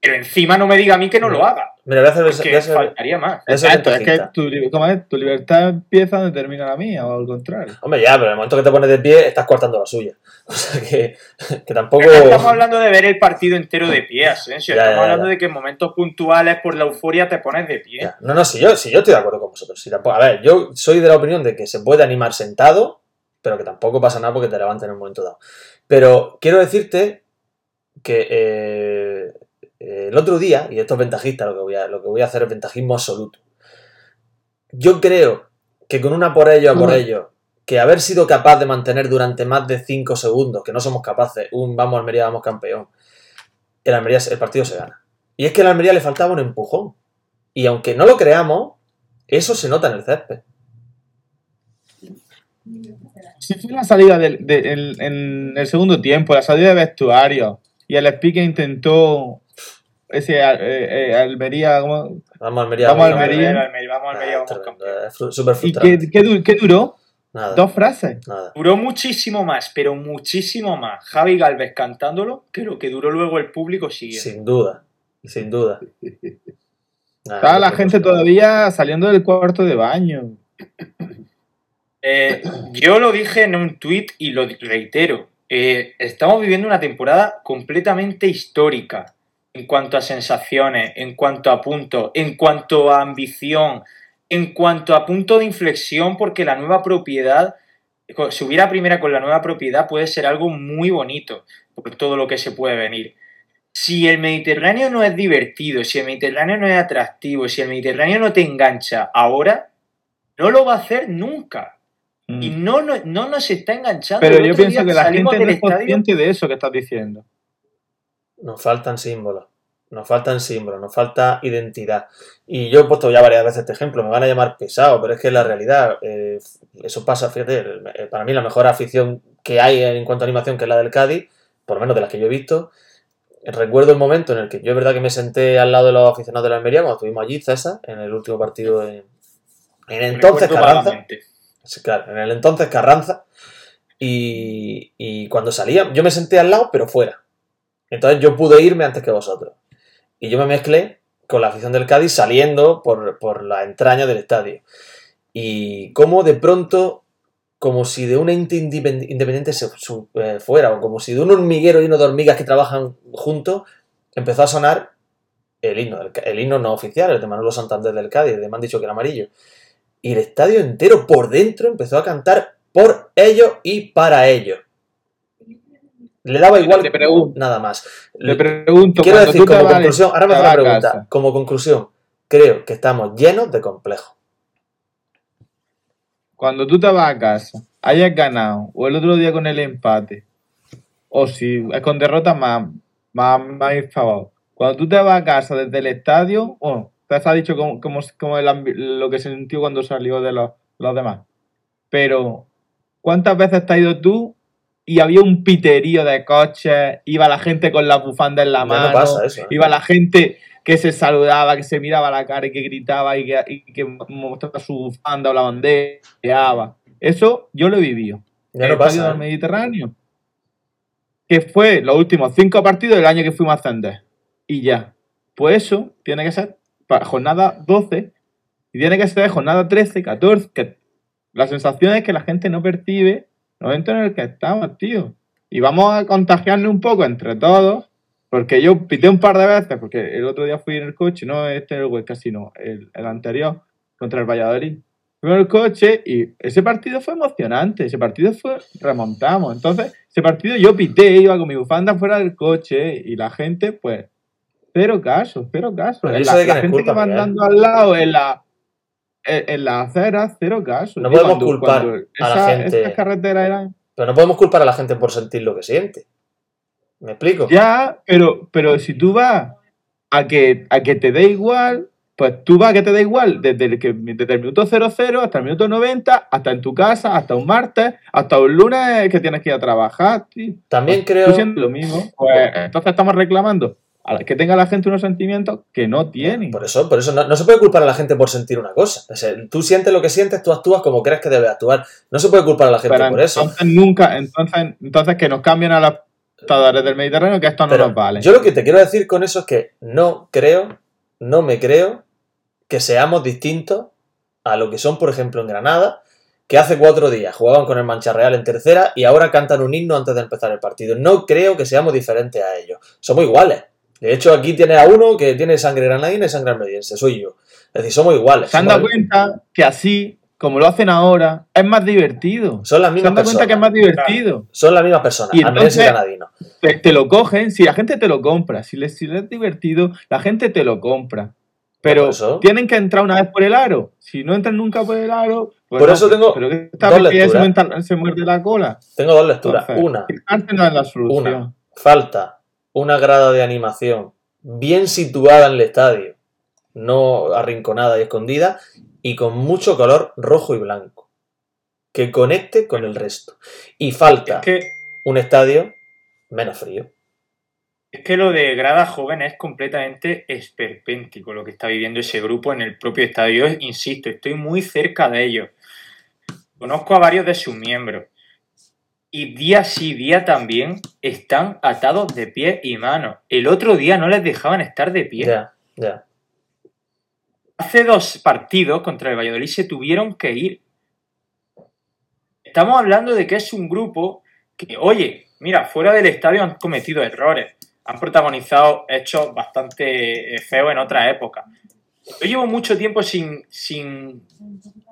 Pero encima no me diga a mí que no lo haga, Mira, voy a hacer, voy a porque hacer- faltaría más. Exacto, es que tu, ¿cómo es? tu libertad empieza donde termina la mía, o al contrario. Hombre, ya, pero en el momento que te pones de pie, estás cortando la suya. O sea que, que tampoco. Pero no estamos hablando de ver el partido entero de pie, Asensio. Ya, Estamos ya, ya. hablando de que en momentos puntuales, por la euforia, te pones de pie. Ya. No, no, si yo, si yo estoy de acuerdo con vosotros. Si tampoco, a ver, yo soy de la opinión de que se puede animar sentado, pero que tampoco pasa nada porque te levanten en un momento dado. Pero quiero decirte que eh, el otro día, y esto es ventajista, lo que, voy a, lo que voy a hacer es ventajismo absoluto. Yo creo que con una por ello a por ello, que haber sido capaz de mantener durante más de 5 segundos, que no somos capaces, un vamos Almería, vamos campeón, el, Almería, el partido se gana. Y es que al Almería le faltaba un empujón. Y aunque no lo creamos, eso se nota en el césped. Si fue la salida del, de- en, en el segundo tiempo, la salida de vestuario, y el speaker intentó ese eh, eh, Almería, ¿cómo? Vamos Almería, Vamos, vamos Almería. Vamos, Almería, vamos, Almería, vamos, es ¿Y qué, qué du- qué duró? Nada, Dos frases. nada. Duró muchísimo más, pero muchísimo más Javi Galvez cantándolo que lo que duró luego el público siguiendo. Sin duda, sin duda. Nada, Estaba la gente todavía saliendo del cuarto de baño. Eh, yo lo dije en un tuit y lo reitero. Eh, estamos viviendo una temporada completamente histórica en cuanto a sensaciones, en cuanto a puntos, en cuanto a ambición, en cuanto a punto de inflexión, porque la nueva propiedad, subir a primera con la nueva propiedad puede ser algo muy bonito por todo lo que se puede venir. Si el Mediterráneo no es divertido, si el Mediterráneo no es atractivo, si el Mediterráneo no te engancha ahora, no lo va a hacer nunca. Mm. Y no, no, no nos está enganchando. Pero yo pienso que la gente no es estadio- consciente de eso que estás diciendo. Nos faltan símbolos. Nos faltan símbolos, nos falta identidad. Y yo he puesto ya varias veces este ejemplo, me van a llamar pesado, pero es que la realidad, eh, eso pasa, fíjate, eh, para mí la mejor afición que hay en cuanto a animación, que es la del Cádiz, por lo menos de las que yo he visto, recuerdo el momento en el que yo es verdad que me senté al lado de los aficionados de la Almería cuando estuvimos allí, César, en el último partido en, en entonces Recuerdo Carranza. claro, en el entonces Carranza. Y, y cuando salía, yo me senté al lado, pero fuera. Entonces yo pude irme antes que vosotros. Y yo me mezclé con la afición del Cádiz saliendo por, por la entraña del estadio. Y como de pronto, como si de un ente independ- independiente se eh, fuera, o como si de un hormiguero lleno de hormigas que trabajan juntos, empezó a sonar el himno, Ca- el himno no oficial, el de Manolo Santander del Cádiz, el de me han dicho que era amarillo. Y el estadio entero por dentro empezó a cantar por ellos y para ellos. Le daba igual nada más. te pregunto Quiero decir, como conclusión, ahora me hago la pregunta. casa, Como conclusión, creo que estamos llenos de complejos. Cuando tú te vas a casa, hayas ganado, o el otro día con el empate, o si es con derrota, más, más, más favor. Cuando tú te vas a casa desde el estadio, bueno, te has dicho como, como, como el lo que sintió cuando salió de los, los demás. Pero, ¿cuántas veces te has ido tú y había un piterío de coches, iba la gente con la bufanda en la Ya mano, no pasa eso. ¿eh? iba la gente que se saludaba, que se miraba la cara y que gritaba y que, y que mostraba su bufanda o la bandera. Eso yo lo he vivido. Ya el no pasa. del Mediterráneo. Que fue los últimos cinco partidos del año que fuimos a ascender. Y ya. Pues eso tiene que ser para jornada 12 y tiene que ser jornada 13, 14. Que la sensación es que la gente no percibe momento en el que estamos, tío. Y vamos a contagiarnos un poco entre todos. Porque yo pité un par de veces, porque el otro día fui en el coche, no este el Huesca, sino el, el anterior, contra el Valladolid. Fui en el coche y ese partido fue emocionante, ese partido fue, remontamos. Entonces, ese partido yo pité, iba con mi bufanda fuera del coche y la gente, pues, cero caso, cero caso. La, gente culpa, que va andando al lado en la en, en la acera, cero caso. No podemos culpar a la gente. Esas carreteras eran Pero no podemos culpar a la gente por sentir lo que siente. ¿Me explico? Ya, pero, pero si tú vas a que, a que te dé igual, pues tú vas a que te dé igual desde el, que, desde el minuto 00 hasta el minuto 90, hasta en tu casa, hasta un martes, hasta un lunes que tienes que ir a trabajar. tío. También Tú creo. sientes lo mismo. Pues entonces estamos reclamando a la- que tenga la gente unos sentimientos que no tiene. Por eso, por eso no, no se puede culpar a la gente por sentir una cosa. O sea, tú sientes lo que sientes, tú actúas como crees que debes actuar. No se puede culpar a la gente Pero por eso. entonces nunca, entonces, entonces que nos cambien a los estadores del Mediterráneo, que esto no Pero nos vale. yo lo que te quiero decir con eso es que no creo, no me creo que seamos distintos a lo que son, por ejemplo, en Granada, que hace cuatro días jugaban con el Mancha Real en tercera y ahora cantan un himno antes de empezar el partido. No creo que seamos diferentes a ellos. Somos iguales. De hecho, aquí tienes a uno que tiene sangre granadina y sangre almeriense. Soy yo. Es decir, somos iguales. Se han dado cuenta que así, como lo hacen ahora, es más divertido. Son las Se mismas han dado cuenta personas. que es más divertido. Son las mismas personas. Y granadino. Te, te lo cogen, si la gente te lo compra, si les, si les es divertido, la gente te lo compra. Pero tienen que entrar una vez por el aro. Si no entran nunca por el aro, pues Por no, eso tengo pero que esta dos se, lecturas. se muerde la cola. Tengo dos lecturas. Entonces, Una. Una, falta una grada de animación bien situada en el estadio, no arrinconada y escondida, y con mucho color rojo y blanco, que conecte con el resto. Y falta Es que, un estadio menos frío. es que lo de grada joven es completamente esperpéntico lo que está viviendo ese grupo en el propio estadio. Yo, insisto, estoy muy cerca de ellos. Conozco a varios de sus miembros. Y día sí, día también están atados de pies y manos. El otro día no les dejaban estar de pie. Ya, ya. Hace dos partidos contra el Valladolid se tuvieron que ir. Estamos hablando de que es un grupo que, oye, mira, fuera del estadio han cometido errores, han protagonizado hechos bastante eh, feos en otra época. Yo llevo mucho tiempo sin, sin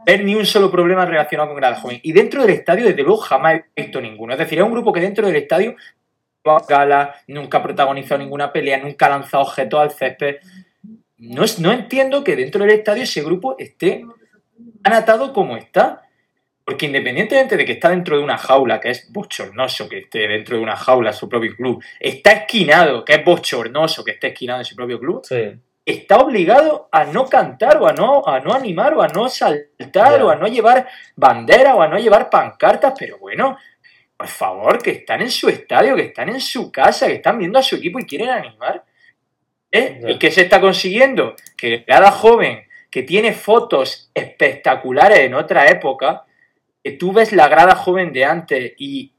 ver ni un solo problema relacionado con Grada Joven. Y dentro del estadio, desde luego, jamás he visto ninguno. Es decir, es un grupo que dentro del estadio gala, nunca ha protagonizado ninguna pelea, nunca ha lanzado objetos al césped. No, es- no entiendo que dentro del estadio ese grupo esté tan atado como está. Porque independientemente de que está dentro de una jaula, que es bochornoso que esté dentro de una jaula su propio club, está esquinado, que es bochornoso que esté esquinado en su propio club, Sí. Está obligado a no cantar o a no, a no animar o a no saltar o a no llevar bandera o a no llevar pancartas, pero bueno, por favor, que están en su estadio, que están en su casa, que están viendo a su equipo y quieren animar. ¿Eh? ¿Y qué se está consiguiendo? Que cada joven que tiene fotos espectaculares en otra época, que tú ves la grada joven de antes y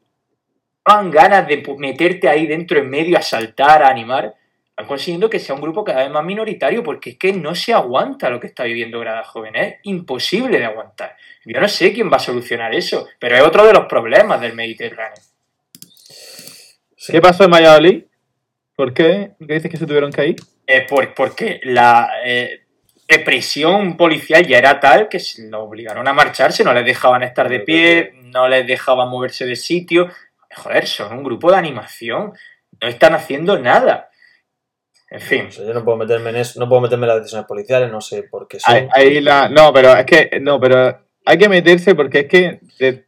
dan ganas de meterte ahí dentro en medio a saltar, a animar, están consiguiendo que sea un grupo cada vez más minoritario porque es que no se aguanta lo que está viviendo Grada Joven, es imposible de aguantar. Yo no sé quién va a solucionar eso, pero es otro de los problemas del Mediterráneo. sí. ¿Qué pasó en Valladolid? ¿Por qué? ¿Por qué dices que se tuvieron que ir? Eh, por- porque la eh, represión policial ya era tal que se lo obligaron a marcharse, no les dejaban estar de pie, no les dejaban moverse de sitio. Joder, son un grupo de animación, no están haciendo nada. En fin, O sea, yo no puedo meterme en eso, no puedo meterme en las decisiones policiales, no sé por qué. Ahí, ahí la, no, pero es que no, pero hay que meterse porque es que de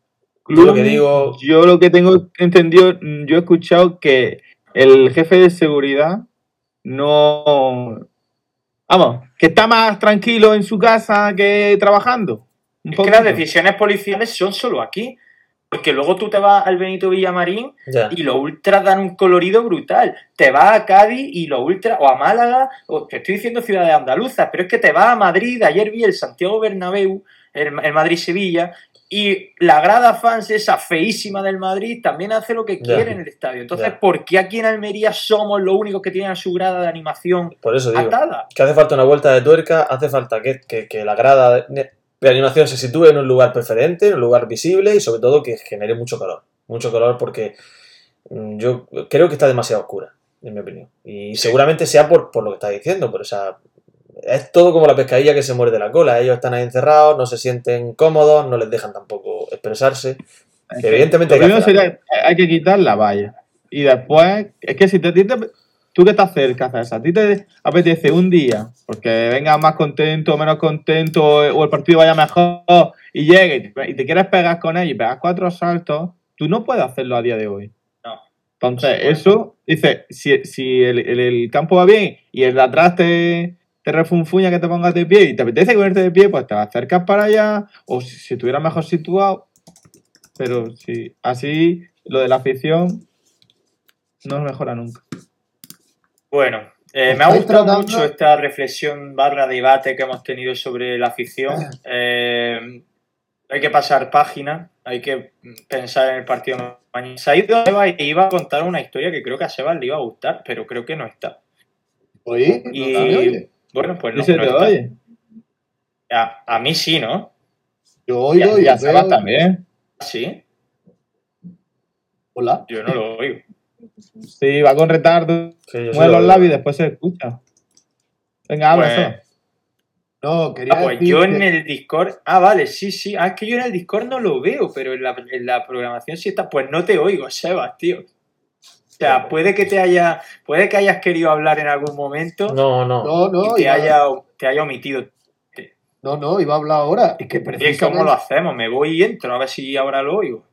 Yo lo que digo- yo lo que tengo entendido, yo he escuchado que el jefe de seguridad no, vamos, que está más tranquilo en su casa que trabajando. Es que las decisiones policiales son solo aquí. Porque luego tú te vas al Benito Villamarín y los ultras dan un colorido brutal. Te vas a Cádiz y los ultras, o a Málaga, o te estoy diciendo ciudades andaluzas, pero es que te vas a Madrid, ayer vi el Santiago Bernabéu, el, el Madrid-Sevilla, y la grada fans esa feísima del Madrid también hace lo que quiere en el estadio. Entonces. ¿por qué aquí en Almería somos los únicos que tienen a su grada de animación Por eso digo. atada? Que hace falta una vuelta de tuerca, hace falta que, que- que la grada de, de animación se sitúe en un lugar preferente, en un lugar visible y sobre todo que genere mucho calor. Mucho calor porque mm, yo creo que está demasiado oscura, en mi opinión. Y seguramente sea por, por lo que estás diciendo, pero o sea, es todo como la pescadilla que se muerde la cola. Ellos están ahí encerrados, no se sienten cómodos, no les dejan tampoco expresarse. Es que Evidentemente lo hay que sería, hay que quitar la valla. Y después, es que si te, te- tú que estás cerca, César, a ti te apetece un día, porque vengas más contento menos contento, o el partido vaya mejor, y llegue y te, quieres pegar con él y pegas cuatro saltos, tú no puedes hacerlo a día de hoy. No. Entonces, eso, dice, si, si el, el- el campo va bien y el de atrás te, te refunfuña que te pongas de pie y te apetece ponerte de pie, pues te acercas para allá, o si, si estuvieras mejor situado, pero sí, así lo de la afición no mejora nunca. Bueno, eh, me ha gustado tratando- mucho esta reflexión barra debate que hemos tenido sobre la afición. Eh, hay que pasar página, hay que pensar en el partido de mañana. Se ha ido a Seba y iba a contar una historia que creo que a Seba le iba a gustar, pero creo que no está. Oye, Y ¿no se me oye? bueno, pues no, ¿Y se no te está. oye? A, a mí sí, ¿no? Yo oigo Y y a Sebas veo- también. Sí, Hola. yo no lo oigo. Sí, va con retardo, Sí, mueve los labios y después se escucha. Venga, habla, Pues- Sebas. No, quería Ah, pues decir yo en el Discord. Ah, vale, sí, sí. Ah, es que yo en el Discord no lo veo, pero en la, en la programación sí está. Pues no te oigo, Sebas, tío. O sea, puede que te haya. Puede que hayas querido hablar en algún momento No, no. No, no, y te haya, te haya omitido. no, no, iba a hablar ahora. Es que Oye, ¿Cómo precisamente... lo hacemos? Me voy y entro a ver si ahora lo oigo.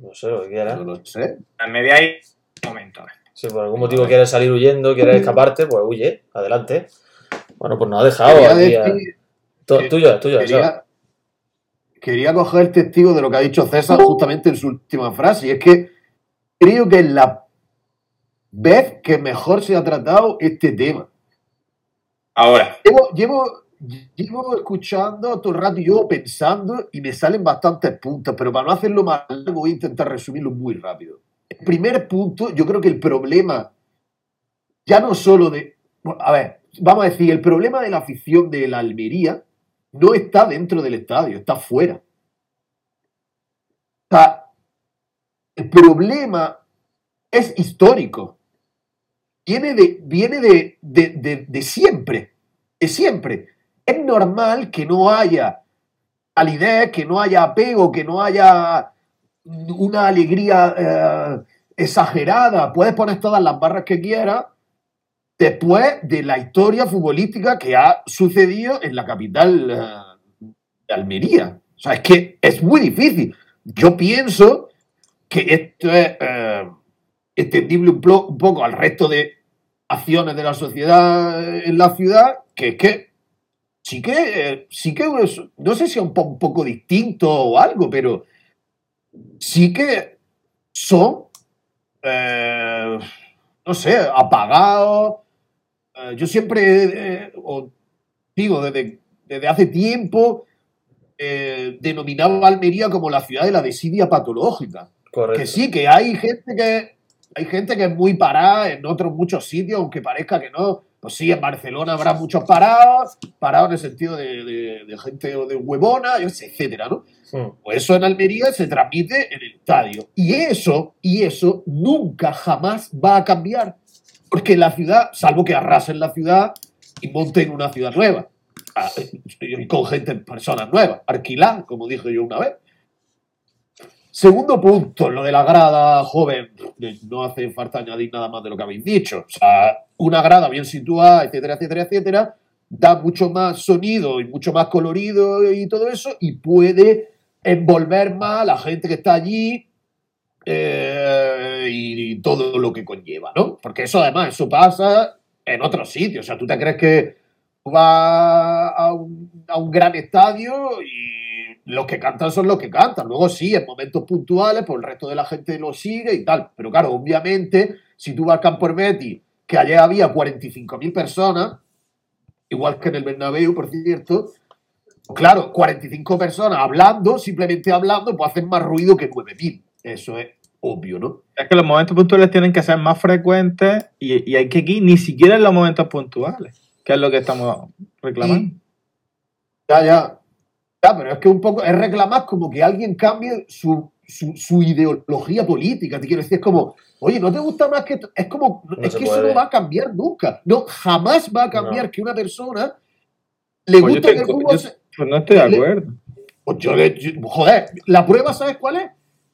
No sé lo que quieras. No lo sé. Me voy a ir momento. Si por algún motivo quieres salir huyendo, quieres escaparte, pues huye, adelante. Bueno, pues nos ha dejado aquí a- que- tuyo, tuyo. Quería, quería coger el testigo de lo que ha dicho César justamente en su última frase. Y es que creo que es la vez que mejor se ha tratado este tema. Ahora. Llevo, llevo, llevo escuchando todo el rato y yo pensando y me salen bastantes puntos, pero para no hacerlo más largo voy a intentar resumirlo muy rápido. Primer punto, yo creo que el problema, ya no solo de... a ver, vamos a decir, el problema de la afición de la Almería no está dentro del estadio, está fuera. El problema es histórico. Viene de, viene de, de, de- siempre, de siempre. Es normal que no haya calidez, que no haya apego, que no haya una alegría eh, exagerada. Puedes poner todas las barras que quieras después de la historia futbolística que ha sucedido en la capital eh, de Almería. O sea, es que es muy difícil. Yo pienso que esto es eh, extendible un, poco al resto de acciones de la sociedad en la ciudad, que es que sí que, eh, sí que no sé si es un poco distinto o algo, pero sí que son, eh, no sé, apagados. Eh, yo siempre, eh, os digo, desde, desde hace tiempo, denominaba a Almería como la ciudad de la desidia patológica. Correcto. Que sí, que hay gente que hay gente que es muy parada en otros muchos sitios, aunque parezca que no. Pues sí, en Barcelona habrá muchos parados, parados en el sentido de, de- de gente de huevona, etcétera, ¿no? Mm. Pues eso en Almería se transmite en el estadio. Y eso, y eso nunca jamás va a cambiar. Porque la ciudad, salvo que arrasen la ciudad y monten una ciudad nueva. Ah, con gente, personas nuevas, alquilar, como dije yo una vez. Segundo punto, lo de la grada joven. No hace falta añadir nada más de lo que habéis dicho. O sea, una grada bien situada, etcétera, etcétera, etcétera, da mucho más sonido y mucho más colorido y todo eso, y puede envolver más a la gente que está allí eh, y, todo lo que conlleva, ¿no? Porque eso además, eso pasa en otros sitios. O sea, tú te crees que vas a un, gran estadio y los que cantan son los que cantan. Luego sí, en momentos puntuales, pues el resto de la gente lo sigue y tal. Pero claro, obviamente, si tú vas al campo Hermeti, que ayer había 45.000 personas, igual que en el Bernabéu, por cierto, claro, 45 personas hablando, simplemente hablando, pues hacen más ruido que 9.000. Eso es obvio, ¿no? Es que los momentos puntuales tienen que ser más frecuentes y, y hay que ir ni siquiera en los momentos puntuales, que es lo que estamos reclamando. Ya, ya. Ya, pero es que un poco es reclamar como que alguien cambie su, su, su ideología política. Te quiero decir, es como, oye, ¿no te gusta más que.? Es como, No es que eso no va a cambiar nunca. No, jamás va a cambiar No. que una persona le Pues estoy- que el fútbol yo- se- Pues no estoy de acuerdo. Pues yo le. yo- joder, la prueba, ¿sabes cuál es?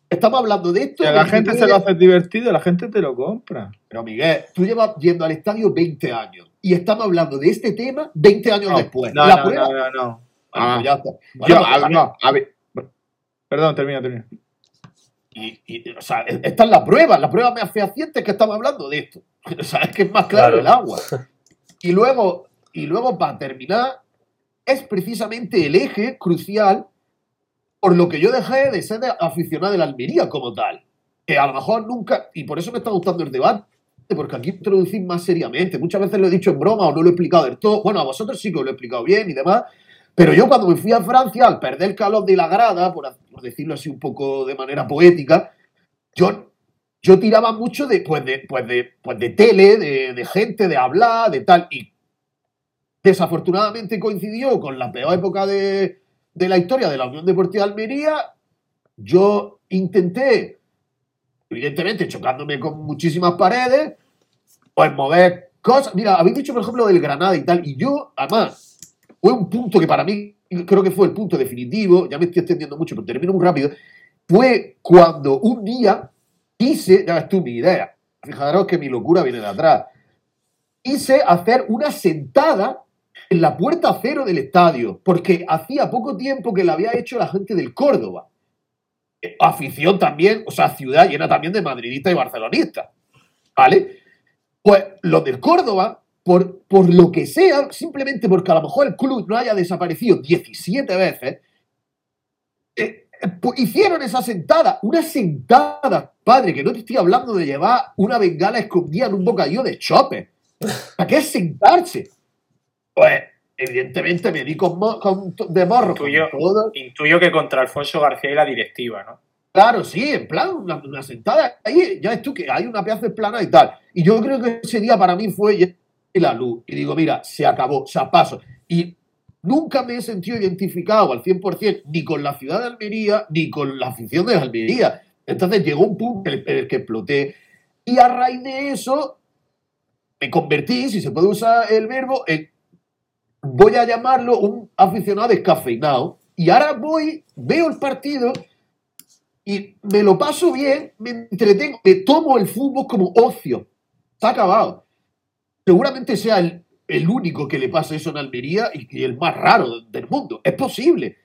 Estamos hablando de esto. A la gente que se lo hace divertido, la gente te lo compra. Pero Miguel, tú llevas yendo al estadio 20 años y estamos hablando de este tema 20 años No, después. no, la no, prueba. no, no, no. Ah. ya está. Bueno, Yo, pues, a- no, a ver, perdón, termina, termina. Y, y, o sea, e- esta es la prueba, la prueba más fehaciente es que estamos hablando de esto. O sea, es que es más claro, Claro. el agua. Y luego, y luego, para terminar, es precisamente el eje crucial por lo que yo dejé de ser aficionado de la Almería como tal. Que a lo mejor nunca, y por eso me está gustando el debate, porque aquí introducir más seriamente. Muchas veces lo he dicho en broma o no lo he explicado del todo. Bueno, a vosotros sí que lo he explicado bien y demás. Pero yo cuando me fui a Francia, al perder el calor de la grada, por, por decirlo así un poco de manera poética, yo, yo tiraba mucho de, pues de, pues de, pues de tele, de, de gente, de hablar, de tal. Y desafortunadamente coincidió con la peor época de, de la historia de la Unión Deportiva de Almería. Yo intenté, evidentemente chocándome con muchísimas paredes, pues mover cosas. Mira, habéis dicho, por ejemplo, del Granada y tal. Y yo, además, fue un punto que para mí creo que fue el punto definitivo, ya me estoy extendiendo mucho, pero termino muy rápido, fue cuando un día quise, ya ves tú mi idea, fijaros que mi locura viene de atrás, quise hacer una sentada en la puerta cero del estadio, porque hacía poco tiempo que la había hecho la gente del Córdoba. Eh, Afición también, o sea, ciudad llena también de madridistas y barcelonistas. ¿Vale? Pues los del Córdoba, por, por lo que sea, simplemente porque a lo mejor el club no haya desaparecido 17 veces, eh, eh, pues hicieron esa sentada, una sentada, padre, que no te estoy hablando de llevar una bengala escondida en un bocadillo de chope. ¿Para qué sentarse? Pues, evidentemente me di con, mo- con to- de morro. con Tuyo. todo. Intuyo que contra Alfonso García y la directiva, ¿no? Claro, sí, en plan, una, una sentada ahí, ya ves tú que hay una pieza de plana y tal. Y yo creo que ese día para mí fue la luz. Y digo, mira, se acabó, o sea, paso. Y nunca me he sentido identificado al 100% ni con la ciudad de Almería, ni con la afición de Almería. Entonces llegó un punto en el, en el que exploté. Y a raíz de eso, me convertí, si se puede usar el verbo, en, voy a llamarlo un aficionado descafeinado. Y ahora voy, veo el partido y me lo paso bien, me entretengo, me tomo el fútbol como ocio. Está acabado. Seguramente sea el, el único que le pasa eso en Almería y, y el más raro del mundo. Es posible.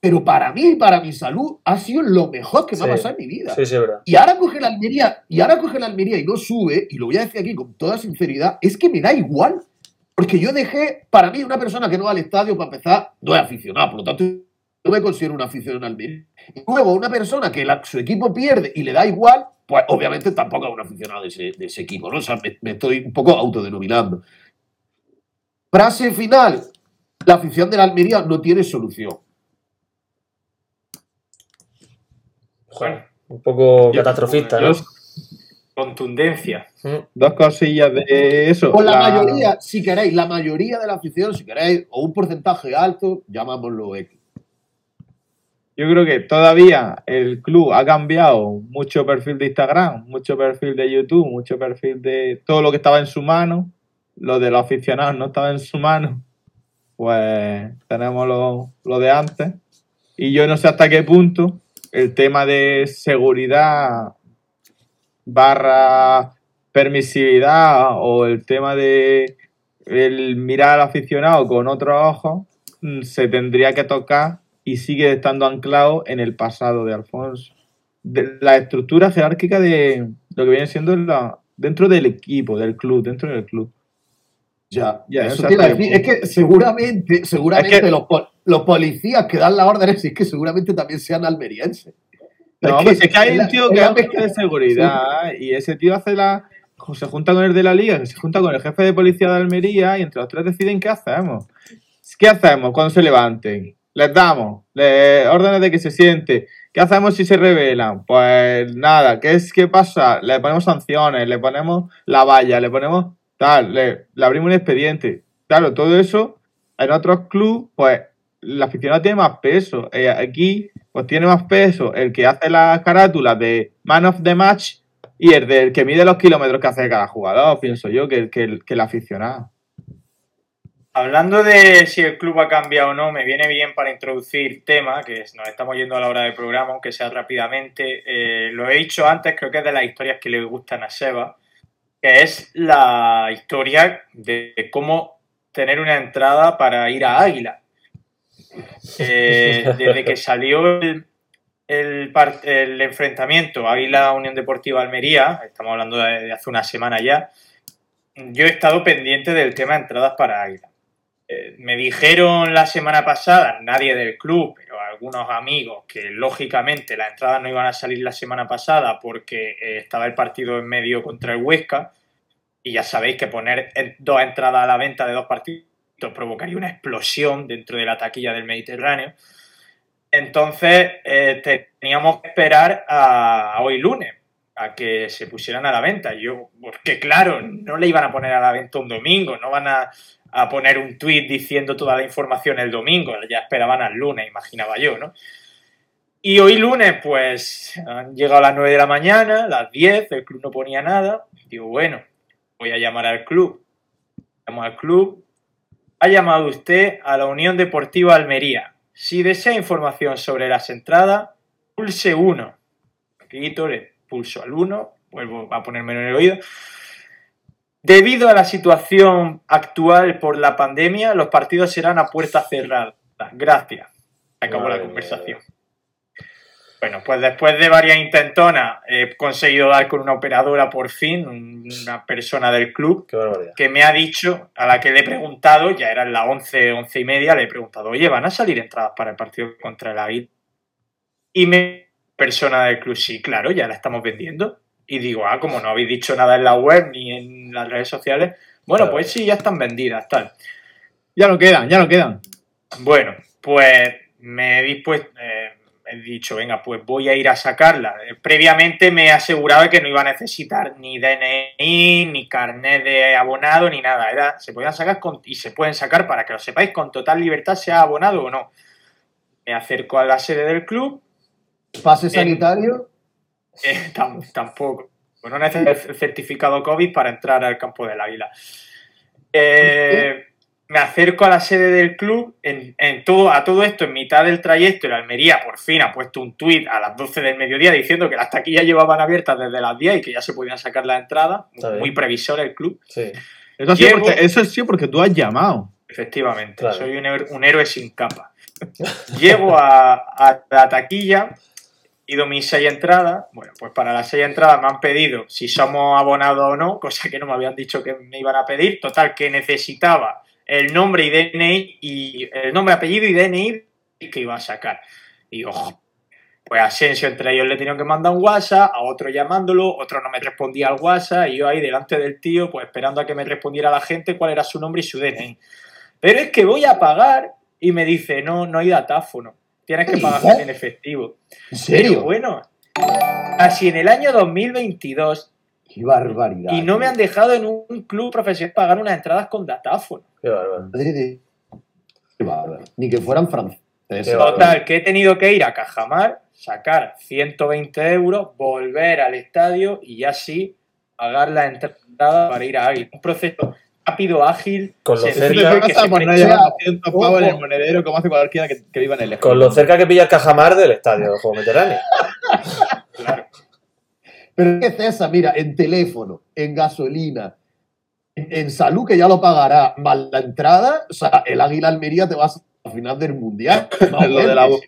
Pero para mí y para mi salud ha sido lo mejor que me Sí. ha pasado en mi vida. Sí, sí. Y ahora coge la Almería, y ahora coge la Almería y no sube, y lo voy a decir aquí con toda sinceridad, es que me da igual. Porque yo dejé, para mí, una persona que no va al estadio, para empezar, no es aficionada, por lo tanto, no me considero un aficionado en Almería. Y luego, una persona que la- su equipo pierde y le da igual, pues obviamente tampoco es un aficionado de ese, de ese equipo, ¿no? O sea, me, me estoy un poco autodenominando. Frase final. La afición de la Almería no tiene solución. Joder, un poco Yo- catastrofista, ¿no? yo- Contundencia. Mm. Dos cosillas de eso. La, La- mayoría, si queréis, la mayoría de la afición, si queréis, o un porcentaje alto, llamámoslo X. Yo creo que todavía el club ha cambiado mucho perfil de Instagram, mucho perfil de YouTube, mucho perfil de todo lo que estaba en su mano. Lo de los aficionados no estaba en su mano. Pues tenemos lo, lo de antes. Y yo no sé hasta qué punto el tema de seguridad barra permisividad o el tema de el mirar al aficionado con otros ojos mm, se tendría que tocar y sigue estando anclado en el pasado de Alfonso. De la estructura jerárquica de lo que viene siendo la, dentro del equipo, del club, dentro del club. Ya, Ya, eso eso te iba a hasta decir. Es que seguramente, seguramente Es que- los, los policías que dan las órdenes es que seguramente también sean almerienses. No, Es pues es que hay es un tío que es de seguridad y ese tío hace la. Se junta con el de la liga, se junta con el jefe de policía de Almería y entre los tres deciden qué hacemos. ¿Qué hacemos cuando se levanten? Les damos les- órdenes de que se siente. ¿Qué hacemos si se rebelan? Pues nada, ¿qué es qué pasa? Le ponemos sanciones, le ponemos la valla, le ponemos tal, le, le abrimos un expediente. Claro, todo eso en otros clubes, pues la aficionado tiene más peso. Eh, aquí, pues tiene más peso el que hace las carátulas de Man of the Match y el del que mide los kilómetros que hace cada jugador, pienso yo, que, el- aficionado. Hablando de si el club ha cambiado o no, me viene bien para introducir tema, que nos estamos yendo a la hora del programa, aunque sea rápidamente. Eh, lo he dicho antes, creo que es de las historias que le gustan a Seba, que es la historia de cómo tener una entrada para ir a Águila. Eh, desde que salió el, enfrentamiento Águila Unión Deportiva Almería, estamos hablando de, hace una semana ya, yo he estado pendiente del tema de entradas para Águila. Eh, me dijeron la semana pasada, nadie del club, pero algunos amigos, que lógicamente las entradas no iban a salir la semana pasada porque eh, estaba el partido en medio contra el Huesca. Y ya sabéis que poner dos entradas a la venta de dos partidos provocaría una explosión dentro de la taquilla del Mediterráneo. Entonces eh, teníamos que esperar a, a hoy lunes a que se pusieran a la venta. Yo, porque claro, no le iban a poner a la venta un domingo, no van a, a poner un tuit diciendo toda la información el domingo, ya esperaban al lunes, imaginaba yo, ¿no? Y hoy lunes, pues, han llegado las 9 de la mañana, las 10, el club no ponía nada. Digo, bueno, voy a llamar al club. Llamo al club. Ha llamado usted a la Unión Deportiva Almería. Si desea información sobre las entradas, pulse 1. Aquí le pulso al 1, vuelvo a ponerme en el oído. Debido a la situación actual por la pandemia, los partidos serán a puerta cerrada. Gracias. Acabó la mía. Bueno, pues después de varias intentonas he conseguido dar con una operadora por fin, una persona del club, que me ha dicho, a la que le he preguntado, ya eran las 11, 11 y media, le he preguntado, oye, ¿van a salir entradas para el partido contra el Águila? Y me, persona del club, sí, claro, ya la estamos vendiendo. Y digo, ah, como no habéis dicho nada en la web ni en las redes sociales, bueno, Claro. pues sí, ya están vendidas, tal. Ya no quedan, ya no quedan. Bueno, pues me he dispuesto, eh, he dicho, venga, pues voy a ir a sacarla. Eh, previamente me de que no iba a necesitar ni DNI, ni carnet de abonado, ni nada. Era, se podían sacar con- y se pueden sacar para que lo sepáis con total libertad, sea abonado o no. Me acerco a la sede del club, Pase sanitario. eh, tam- tampoco. Pues no necesito el certificado COVID para entrar al campo del Águila. Eh, me acerco a la sede del club. En, en todo, a todo esto, en mitad del trayecto, el Almería por fin ha puesto un tuit a las 12 del mediodía diciendo que las taquillas llevaban abiertas desde las 10 y que ya se podían sacar la entrada. Muy previsor el club, Sí. Eso sí, porque, eso sí porque tú has llamado. efectivamente. Claro. Soy un, héroe- un héroe sin capa. Llego a, a la taquilla, ido mis seis entradas. Bueno, pues para las seis entradas me han pedido si somos abonados o no, cosa que no me habían dicho que me iban a pedir. Total, que necesitaba el nombre y DNI y el nombre, apellido y DNI que iba a sacar. Y digo, "Jo". pues Asensio entre ellos le tenían que mandar un WhatsApp, a otro llamándolo, otro no me respondía al WhatsApp, y yo ahí delante del tío, pues esperando a que me respondiera la gente cuál era su nombre y su DNI. Pero es que voy a pagar y me dice, no, no hay datáfono, tienes que pagar en efectivo. ¿En Pero serio? bueno, así en el año 2022 Qué barbaridad. y no me han dejado en un club profesional pagar unas entradas con datáfono. Qué bárbaro. Madre de- Qué bárbaro. Ni que fueran franceses. Total, que he tenido que ir a Cajamar, sacar 120 euros, volver al estadio y ya sí pagar la entrada para ir a Águila. Un proceso rápido, ágil, Con lo cerca- que se por no preste- llevar 200 pavos en el monedero como hace cualquiera que, que viva en el Con lo cerca que pilla el Cajamar del estadio del juego Mediterráneo. Claro. Pero es que César, mira, en teléfono, en gasolina, en, en salud, que ya lo pagará, más la entrada, o sea, el Águila Almería te vas al final del mundial. No, lo, del abo-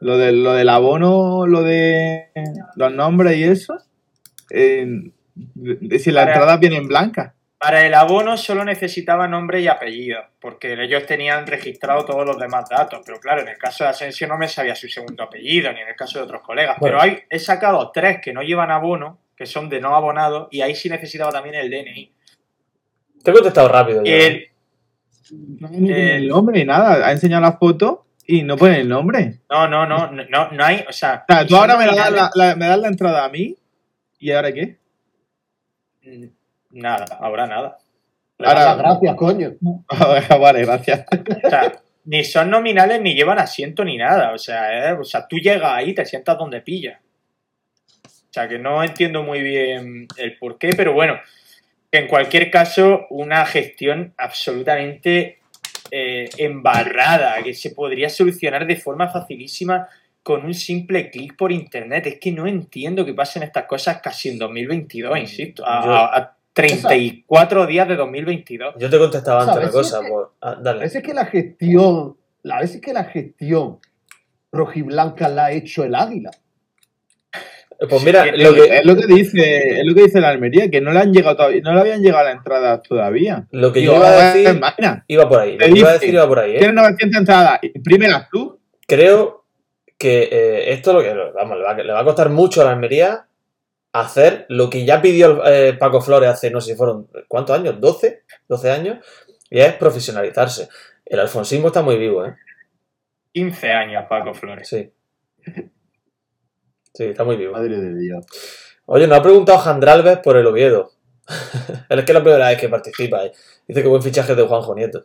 lo, del, lo del abono, lo de los nombres y eso. eh, de- de- si la entrada viene en blanca. Para el abono solo necesitaba nombre y apellido, porque ellos tenían registrado todos los demás datos. Pero claro, en el caso de Asensio no me sabía su segundo apellido, ni en el caso de otros colegas. Bueno. Pero hay, he sacado tres que no llevan abono, que son de no abonados, y ahí sí necesitaba también el DNI. Te he contestado rápido. El- No, no Eh, el nombre ni nada. Ha enseñado la foto y no pone el nombre. no, no, no, no, no, hay, o sea... O sea, ni tú ahora me das la, la- me das la entrada a mí y ahora qué? mm, Nada, ahora nada. Ahora- Gracias, coño. vale, gracias. O sea, ni son nominales ni llevan asiento ni nada. O sea, eh, o sea, tú llegas ahí y te sientas donde pillas. O sea, que no entiendo muy bien el por qué, pero bueno, en cualquier caso, una gestión absolutamente eh, embarrada, que se podría solucionar de forma facilísima con un simple clic por internet. Es que no entiendo que pasen estas cosas casi en 2022, insisto, a, Yo- a- a 34 días de 2022. Yo te he contestado antes una cosa. Sí, es que- pues, ah, A dale. veces que la gestión, a veces que la gestión rojiblanca la ha hecho el águila. Pues mira, Sí, lo que, Es lo que dice, es lo que dice la Almería, que no le han llegado todavía, no le habían llegado las entradas todavía. lo que yo iba a decir máquina, iba por ahí. Lo que iba a dice, decir iba por ahí. ¿eh? Tienes 900 entradas, imprímelas tú. Creo que eh, esto lo que vamos, le, va, a- le va a costar mucho a la Almería hacer lo que ya pidió eh, Paco Flores hace, no sé si fueron, ¿cuántos años? ¿12? ¿12 años? Y es profesionalizarse. El alfonsismo está muy vivo, ¿eh? 15 años, Paco Flores. Sí. Sí, está muy vivo. Madre de Dios. Oye, nos ha preguntado Jandralves por el Oviedo. Él es que es la primera vez que participa. ¿eh? Dice que buen fichaje de Juanjo Nieto.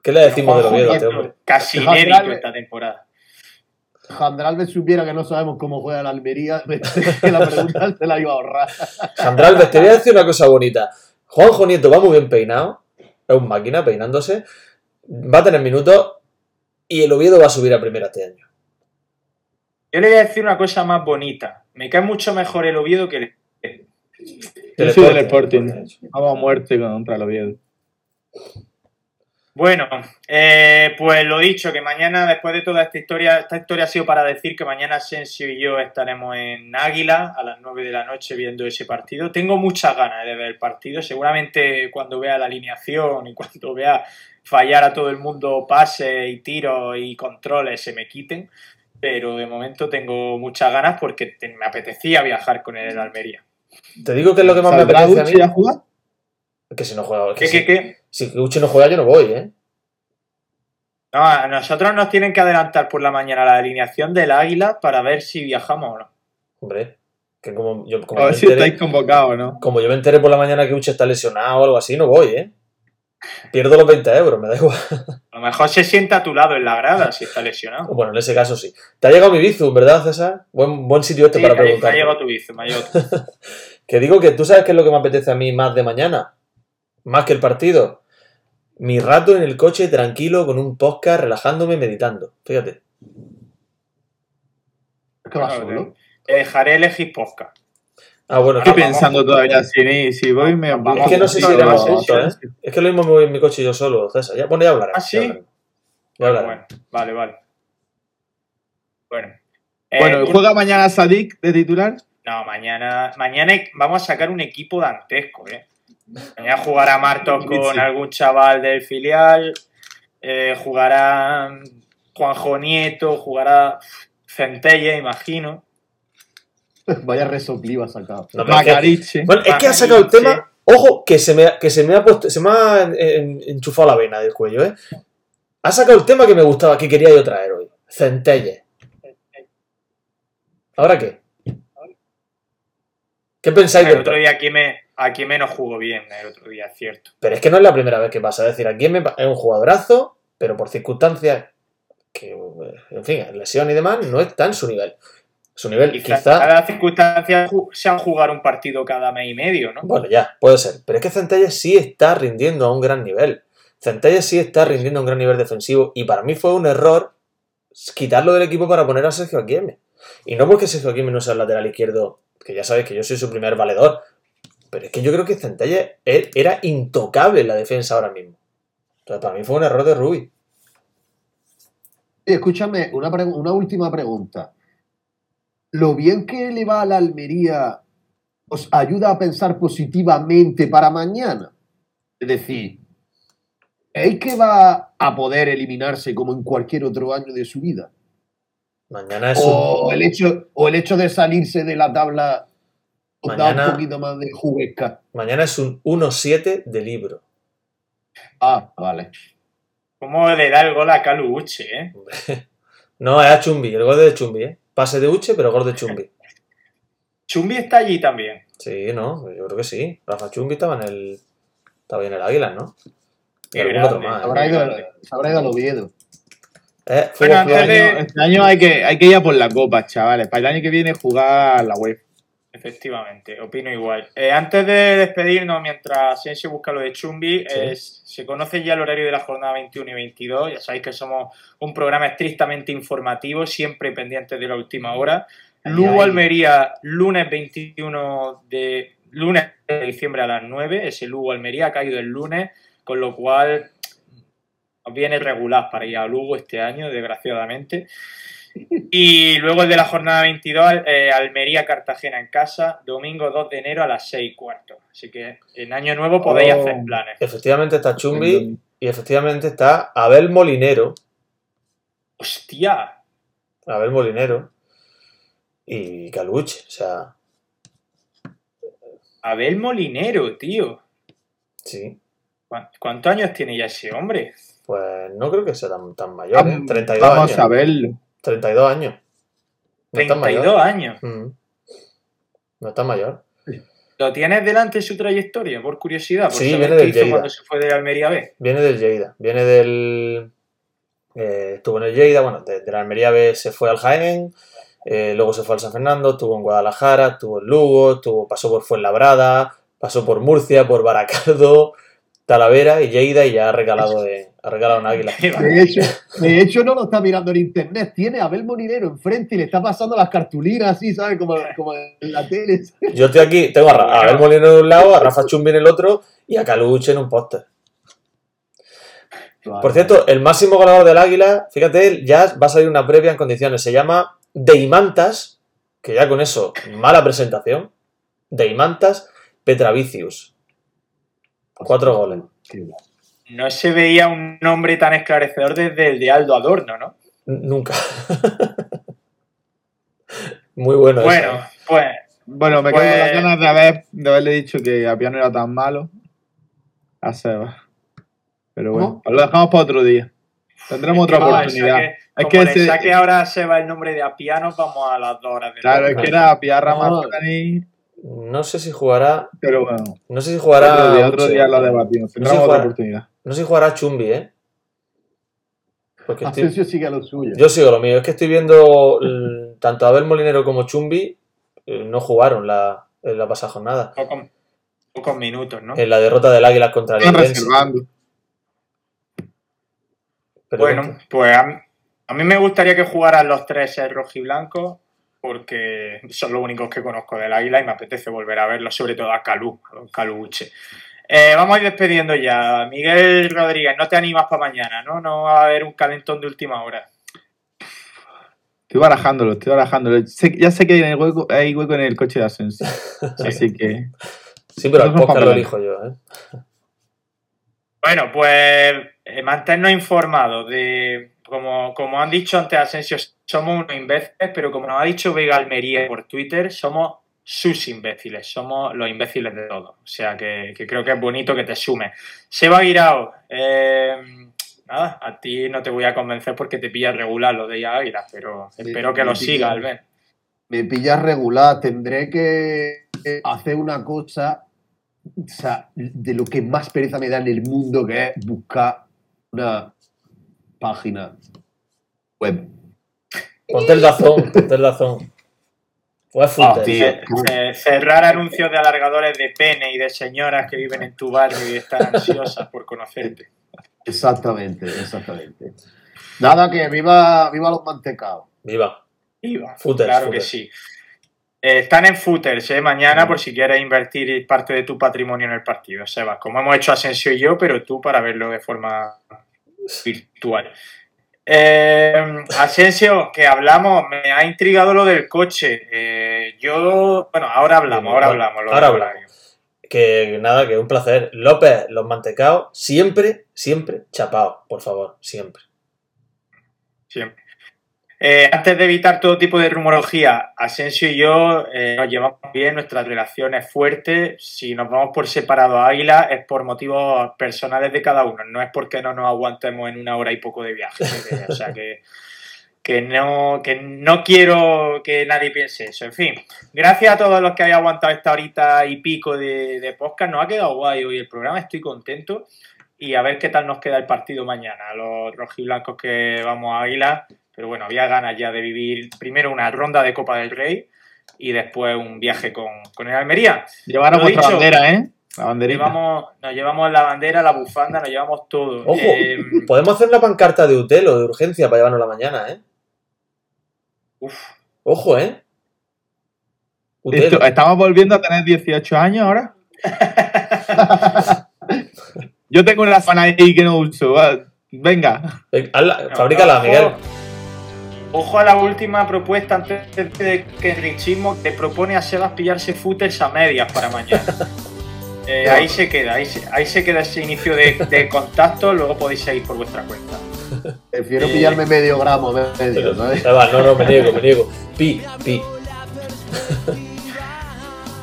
¿Qué le decimos del Oviedo a este hombre? Casi inédito esta temporada. Jandralves supiera que no sabemos cómo juega la Almería, que la pregunta se la iba a ahorrar. Jandralves, te voy a decir una cosa bonita. Juanjo Nieto va muy bien peinado. Es un máquina peinándose. Va a tener minutos. Y el Oviedo va a subir a primera este año. Yo le voy a decir una cosa más bonita. Me cae mucho mejor el Oviedo que el... Yo soy del Sporting. Vamos a muerte contra el Oviedo. Bueno, eh, pues lo dicho, que mañana, después de toda esta historia, esta historia ha sido para decir que mañana Asensio y yo estaremos en Águila a las 9 de la noche viendo ese partido. Tengo muchas ganas de ver el partido. Seguramente cuando vea la alineación y cuando vea fallar a todo el mundo pases y tiros y controles se me quiten. Pero de momento tengo muchas ganas porque te- me apetecía viajar con el Almería. Te digo que es lo que más me ¿Saldrá apetece a Uchi a mí. jugar? Que si no juega. Que ¿Qué, si, qué, qué? si Uchi no juega, yo no voy, ¿eh? No, a nosotros nos tienen que adelantar por la mañana la alineación del Águila para ver si viajamos o no. Hombre. Que como yo, como A ver me si enteré- estáis convocados, ¿no? como yo me enteré por la mañana que Uchi está lesionado o algo así, no voy, ¿eh? Pierdo los 20 euros, me da igual. A lo mejor se sienta a tu lado en la grada si está lesionado. Bueno, en ese caso sí. Te ha llegado mi Bizum, ¿verdad, César? Buen, buen sitio este Sí, para ha- me ha preguntar. llegado tu bici, me ha llegado tu- Que digo que tú sabes qué es lo que me apetece a mí más de mañana. Más que el partido. Mi rato en el coche tranquilo con un podcast, relajándome, meditando. Fíjate. Es que va Bueno. Te dejaré elegir podcast. Ah, bueno, Estoy vamos. pensando todavía si, si voy me Vamos, es que no sé si iremos juntos, ¿eh? Es que lo mismo me voy en mi coche yo solo, César. Ya, bueno, ya hablaremos. ¿Ah, sí? Ya hablaremos. Ya hablaremos. Bueno, vale, vale. Bueno. Eh, Bueno, ¿juega mañana Sadik de titular? No, mañana, mañana vamos a sacar un equipo dantesco, ¿eh? Mañana jugará Martos con algún chaval del filial, eh, jugará Juanjo Nieto, jugará Centella, imagino. Vaya resopliva sacado. No, pero es que- Macariche. Bueno, es que ha sacado el tema. Ojo, que se me, que se me ha puesto, se me ha en- enchufado la vena del cuello, ¿eh? Ha sacado el tema que me gustaba, que quería yo traer hoy. Centelle. ¿Ahora qué? ¿Qué pensáis El otro día aquí me, aquí me no jugó bien, el otro día, es cierto. Pero es que no es la primera vez que pasa. Es decir, aquí me es un jugadorazo, pero por circunstancias que, en fin, lesión y demás, no está en su nivel. Su nivel, Quizás quizá. cada circunstancia sean jugar un partido cada mes y medio, ¿no? Bueno, ya, puede ser. Pero es que Centelles sí está rindiendo a un gran nivel. Centelles sí está rindiendo a un gran nivel defensivo. Y para mí fue un error quitarlo del equipo para poner a Sergio Aquieme. Y no porque Sergio Aquieme no sea el lateral izquierdo, que ya sabéis que yo soy su primer valedor. Pero es que yo creo que Centelles e- era intocable en la defensa ahora mismo. Entonces, para mí fue un error de Rubí. Escúchame, una, una última pregunta. Lo bien que le va a la Almería os ayuda a pensar positivamente para mañana? Es decir, ¿es que va a poder eliminarse como en cualquier otro año de su vida? Mañana es O un... el hecho, o el hecho de salirse de la tabla os da un poquito más de juguesca. Mañana es un 1-7 de libro. Ah, vale. ¿Cómo le da el gol a Calu Uche, eh? No, es a Chumbi, el gol de Chumbi, ¿eh? Pase de Uche, pero gol de Chumbi. Chumbi está allí también. Sí, no, yo creo que sí. Rafa Chumbi estaba en el. Estaba en el Águila, ¿no? Y algún otro más. ¿eh? Habrá ido, se habrá ido al Oviedo. Eh, Bueno, antes de- Este año, este año hay, que, hay que ir a por la copa, chavales. Para el año que viene jugar la web. Efectivamente, opino igual. Eh, antes de despedirnos, mientras Asensio busca lo de Chumbi, eh, se conoce ya el horario de la jornada 21 y 22. Ya sabéis que somos un programa estrictamente informativo, siempre pendientes de la última hora. Lugo Almería, lunes 21 de lunes de diciembre a las 9. Ese Lugo Almería ha caído el lunes, con lo cual nos viene regular para ir a Lugo este año, desgraciadamente. Y luego el de la jornada 22, eh, Almería-Cartagena en casa, domingo 2 de enero a las 6 y cuarto. Así que en año nuevo podéis Oh. hacer planes. Efectivamente está Chumbi y efectivamente está Abel Molinero. ¡Hostia! Abel Molinero. Y Caluche. O sea, Abel Molinero, tío. sí. ¿Cuán- ¿Cuántos años tiene ya ese hombre? Pues no creo que sea tan, tan mayor, ¿eh? Vamos, 32 vamos años. a verlo. 32 años. No es tan 32 mayor. años. Mm. No es tan mayor. ¿Lo tienes delante su trayectoria, por curiosidad? Por Sí, saber viene qué del hizo Lleida. cuando se fue de Almería B. Viene del Lleida. Viene del. eh, estuvo en el Lleida, bueno, de, de la Almería B se fue al Jaén, eh, luego se fue al San Fernando, estuvo en Guadalajara, estuvo en Lugo, estuvo, pasó por Fuenlabrada, pasó por Murcia, por Baracaldo, Talavera y Lleida y ya ha regalado, de, ha regalado un águila. De hecho, de hecho, no lo está mirando en internet. Tiene a Abel Molinero enfrente y le está pasando las cartulinas así, ¿sabes? Como, como en la tele. Yo estoy aquí, tengo a, Abel Molino en un lado, a Rafa Chumbi en el otro y a Caluche en un póster. Por cierto, el máximo goleador del Águila, fíjate, ya va a salir una previa en condiciones. Se llama Deimantas, que ya con eso, mala presentación. Deimantas Petravicius. Cuatro goles. No se veía un nombre tan esclarecedor desde el de Aldo Adorno, ¿no? Nunca. Muy bueno. Bueno, ¿eh? pues Bueno, me quedo con Pues- las ganas de, haber, de haberle dicho que Apia no era tan malo. A Seba. Pero bueno, lo dejamos para otro día. Tendremos otra oportunidad. saque- Es como que le ese- saque ahora se va el nombre de Apianos, vamos a las dos horas de Claro, es que era Apia Ramas No. No sé si jugará. pero bueno. No sé si jugará. Otro día, otro día lo debatimos. Tendremos No sé otra oportunidad. No sé si jugará Chumbi, ¿eh? Porque estoy- Asensio sigue a lo suyo. Yo sigo lo mío. Es que estoy viendo tanto Abel Molinero como Chumbi eh, no jugaron la, en la pasada jornada. Pocos, pocos minutos, ¿no? En la derrota del Águila contra el Están reservando. Pero Bueno, pues a, a mí me gustaría que jugaran los tres el rojiblanco porque son los únicos que conozco del Águila y me apetece volver a verlos, sobre todo a Calú, a don Calú Uche. Eh, vamos a ir despidiendo ya. Miguel Rodríguez, no te animas para mañana, ¿no? No va a haber un calentón de última hora. Estoy barajándolo, estoy barajándolo. Sé- ya sé que hay hueco, hay hueco en el coche de Asensio. Así que. sí, pero Nosotros podcast lo elijo yo, ¿eh? Bueno, pues eh, mantenernos informados de, como, como han dicho antes Asensio, somos unos imbéciles, pero como nos ha dicho Vega Almería por Twitter, somos sus imbéciles, somos los imbéciles de todos. O sea que, que creo que es bonito que te sume. Seba Guirao, eh, nada, a ti no te voy a convencer porque te pillas regular lo de Águila, pero Me- espero que lo pilla. siga, Albert. Me pillas regular. Tendré que hacer una cosa o sea, de lo que más pereza me da en el mundo, que es buscar una página web. Ponte el dazón, ponte el dazón. Ah, fútbol. tío. Eh, cerrar anuncios de alargadores de pene y de señoras que viven en tu barrio y están ansiosas por conocerte. Exactamente, exactamente. Nada, que viva, viva los mantecados. Viva. Iba, Footers, claro que sí. Eh, están en footers, ¿eh? Mañana por si quieres invertir parte de tu patrimonio en el partido, Sebas. Como hemos hecho Asensio y yo, pero tú para verlo de forma virtual. Eh, Asensio, que hablamos, me ha intrigado lo del coche. Eh, yo, bueno, ahora hablamos, ahora hablamos. lo Ahora hablamos. Que nada, que un placer. López, los mantecaos, siempre, siempre chapaos, por favor, siempre. Siempre. Eh, antes de evitar todo tipo de rumorología, Asensio y yo eh, nos llevamos bien, nuestra relación es fuerte. Si nos vamos por separado a Águila es por motivos personales de cada uno, no es porque no nos aguantemos en una hora y poco de viaje. ¿eh? O sea que, que, no, que no quiero que nadie piense eso. En fin, gracias a todos los que habéis aguantado esta horita y pico de, de podcast. Nos ha quedado guay hoy el programa, estoy contento. Y a ver qué tal nos queda el partido mañana, los rojiblancos que vamos a Águila. Pero bueno, había ganas ya de vivir primero una ronda de Copa del Rey y después un viaje con, con el Almería. Llevaros Lo vuestra dicho, bandera, ¿eh? La banderita. Llevamos, nos llevamos la bandera, la bufanda, nos llevamos todo. Ojo, Eh, podemos hacer una pancarta de Utel o de urgencia para llevarnos la mañana, ¿eh? uf, Ojo, ¿eh? Utel. Esto- ¿Estamos volviendo a tener 18 años ahora? Yo tengo una fan ahí que no uso. Venga. Ven, hazla- fabrícala, ojo- Miguel. Ojo a la última propuesta antes de que Richismo te propone a Sebas pillarse footers a medias para mañana. Eh, ahí se queda, ahí se, ahí se queda ese inicio de, de contacto, luego podéis seguir por vuestra cuenta. Prefiero Eh. pillarme medio gramo, medio, ¿sabes? Sebas, no, no, me niego, me niego. Pi, pi.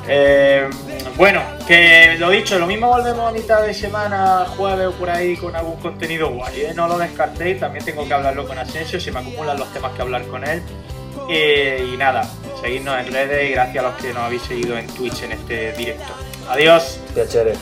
Eh, bueno, que lo dicho, lo mismo volvemos a mitad de semana, jueves o por ahí con algún contenido guay. ¿eh? No lo descartéis, también tengo que hablarlo con Asensio, se me acumulan los temas que hablar con él. Eh, y nada, seguidnos en redes y gracias a los que nos habéis seguido en Twitch en este directo. Adiós. Piacere.